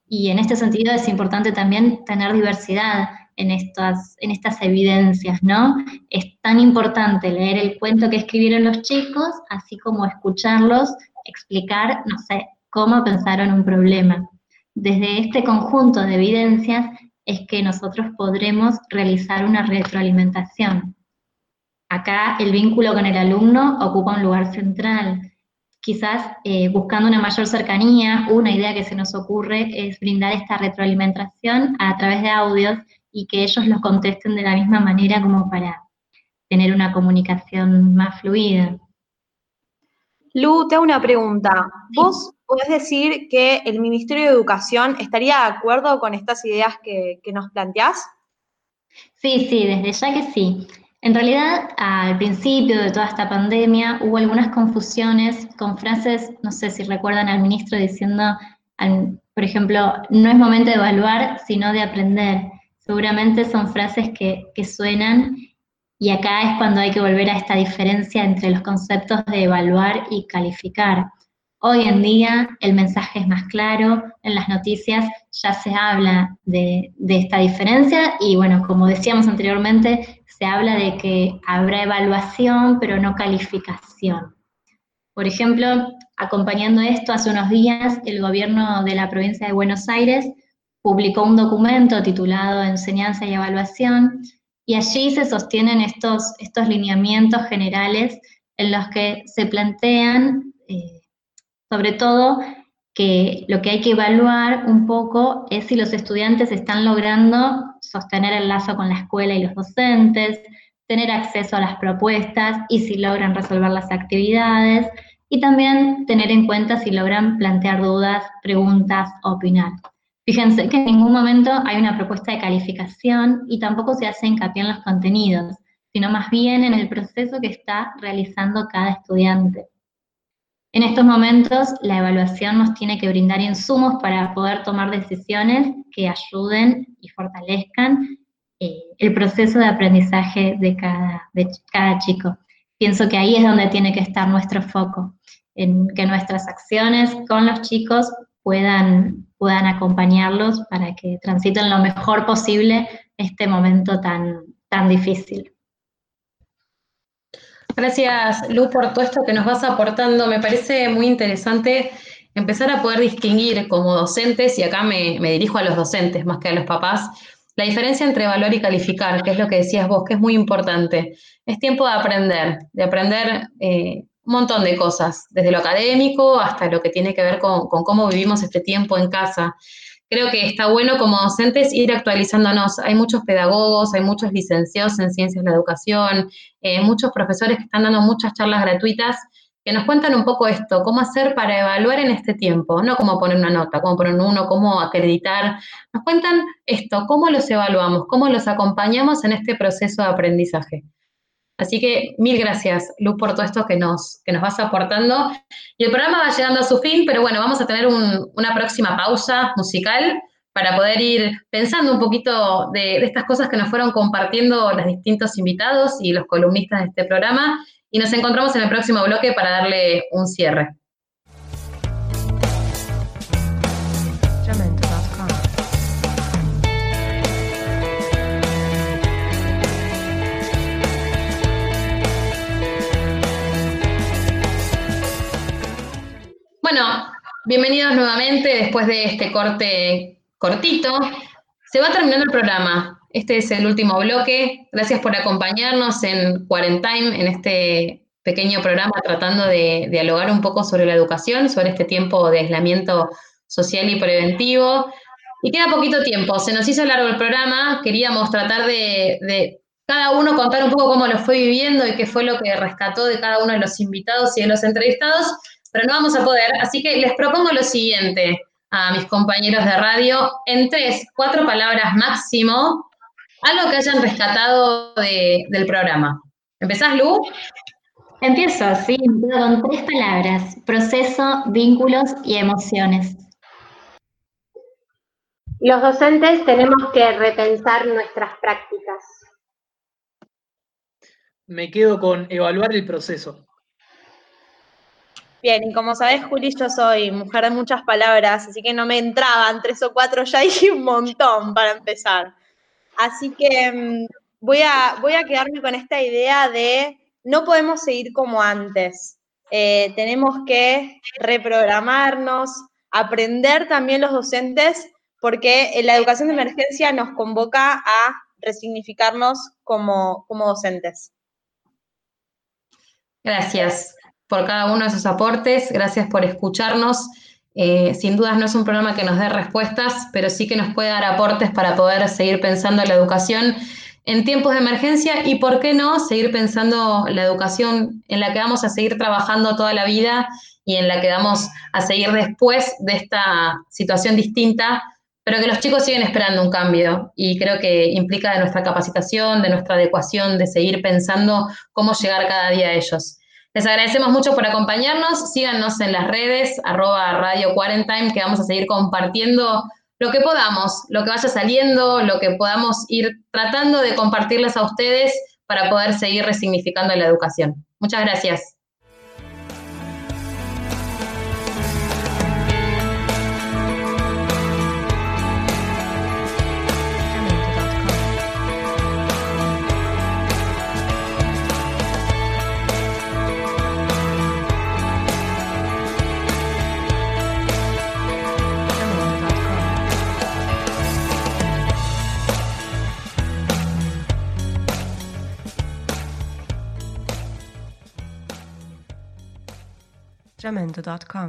y en este sentido es importante también tener diversidad en estas, en estas evidencias, ¿no? Es tan importante leer el cuento que escribieron los chicos, así como escucharlos explicar, no sé, cómo pensaron un problema. Desde este conjunto de evidencias es que nosotros podremos realizar una retroalimentación. Acá el vínculo con el alumno ocupa un lugar central. Quizás eh, buscando una mayor cercanía, una idea que se nos ocurre es brindar esta retroalimentación a través de audios y que ellos los contesten de la misma manera como para tener una comunicación más fluida. Lu, te hago una pregunta. ¿Vos ¿puedes decir que el Ministerio de Educación estaría de acuerdo con estas ideas que, que nos planteás? Sí, sí, desde ya que sí. En realidad, al principio de toda esta pandemia hubo algunas confusiones con frases, no sé si recuerdan al ministro diciendo, por ejemplo, no es momento de evaluar, sino de aprender. Seguramente son frases que, que suenan y acá es cuando hay que volver a esta diferencia entre los conceptos de evaluar y calificar. Hoy en día el mensaje es más claro, en las noticias ya se habla de, esta diferencia y bueno, como decíamos anteriormente, se habla de que habrá evaluación pero no calificación. Por ejemplo, acompañando esto, hace unos días el gobierno de la provincia de Buenos Aires publicó un documento titulado Enseñanza y Evaluación y allí se sostienen estos, estos lineamientos generales en los que se plantean eh, sobre todo que lo que hay que evaluar un poco es si los estudiantes están logrando sostener el lazo con la escuela y los docentes, tener acceso a las propuestas y si logran resolver las actividades, y también tener en cuenta si logran plantear dudas, preguntas, opinar. Fíjense que en ningún momento hay una propuesta de calificación y tampoco se hace hincapié en los contenidos, sino más bien en el proceso que está realizando cada estudiante. En estos momentos, la evaluación nos tiene que brindar insumos para poder tomar decisiones que ayuden y fortalezcan eh, el proceso de aprendizaje de cada, de cada chico. Pienso que ahí es donde tiene que estar nuestro foco, en que nuestras acciones con los chicos puedan, puedan acompañarlos para que transiten lo mejor posible este momento tan, tan difícil. Gracias, Lu, por todo esto que nos vas aportando. Me parece muy interesante empezar a poder distinguir como docentes, y acá me, dirijo a los docentes más que a los papás, la diferencia entre evaluar y calificar, que es lo que decías vos, que es muy importante. Es tiempo de aprender, de aprender eh, un montón de cosas, desde lo académico hasta lo que tiene que ver con cómo vivimos este tiempo en casa creo que está bueno como docentes ir actualizándonos. Hay muchos pedagogos, hay muchos licenciados en ciencias de la educación, eh, muchos profesores que están dando muchas charlas gratuitas que nos cuentan un poco esto, cómo hacer para evaluar en este tiempo, no cómo poner una nota, cómo poner uno, cómo acreditar. Nos cuentan esto, cómo los evaluamos, cómo los acompañamos en este proceso de aprendizaje. Así que mil gracias, Luz, por todo esto que nos, que nos vas aportando. Y el programa va llegando a su fin, pero bueno, vamos a tener una próxima pausa musical para poder ir pensando un poquito de, de, estas cosas que nos fueron compartiendo los distintos invitados y los columnistas de este programa. Y nos encontramos en el próximo bloque para darle un cierre. Bueno, bienvenidos nuevamente después de este corte cortito. Se va terminando el programa. Este es el último bloque. Gracias por acompañarnos en Quarantine, en este pequeño programa tratando de, dialogar un poco sobre la educación, sobre este tiempo de aislamiento social y preventivo. Y queda poquito tiempo, se nos hizo largo el programa, queríamos tratar de, de, cada uno contar un poco cómo lo fue viviendo y qué fue lo que rescató de cada uno de los invitados y de los entrevistados pero no vamos a poder. Así que les propongo lo siguiente a mis compañeros de radio, en tres, cuatro palabras máximo, algo que hayan rescatado del programa. ¿Empezás, Lu? Empiezo, sí, con tres palabras, proceso, vínculos y emociones. Los docentes tenemos que repensar nuestras prácticas. Me quedo con evaluar el proceso. Bien, y como sabes, Juli, yo soy mujer de muchas palabras, así que no me entraban tres o cuatro, ya dije un montón para empezar. Así que mm, voy a, voy a quedarme con esta idea de no podemos seguir como antes. Eh, tenemos que reprogramarnos, aprender también los docentes, porque la educación de emergencia nos convoca a resignificarnos como, como docentes. Gracias por cada uno de sus aportes, gracias por escucharnos. Eh, sin dudas no es un programa que nos dé respuestas, pero sí que nos puede dar aportes para poder seguir pensando en la educación en tiempos de emergencia y, ¿por qué no?, seguir pensando la educación en la que vamos a seguir trabajando toda la vida y en la que vamos a seguir después de esta situación distinta, pero que los chicos siguen esperando un cambio y creo que implica de nuestra capacitación, de nuestra adecuación, de seguir pensando cómo llegar cada día a ellos. Les agradecemos mucho por acompañarnos, síganos en las redes, arroba Radio que vamos a seguir compartiendo lo que podamos, lo que vaya saliendo, lo que podamos ir tratando de compartirles a ustedes para poder seguir resignificando la educación. Muchas gracias. sacramento.com.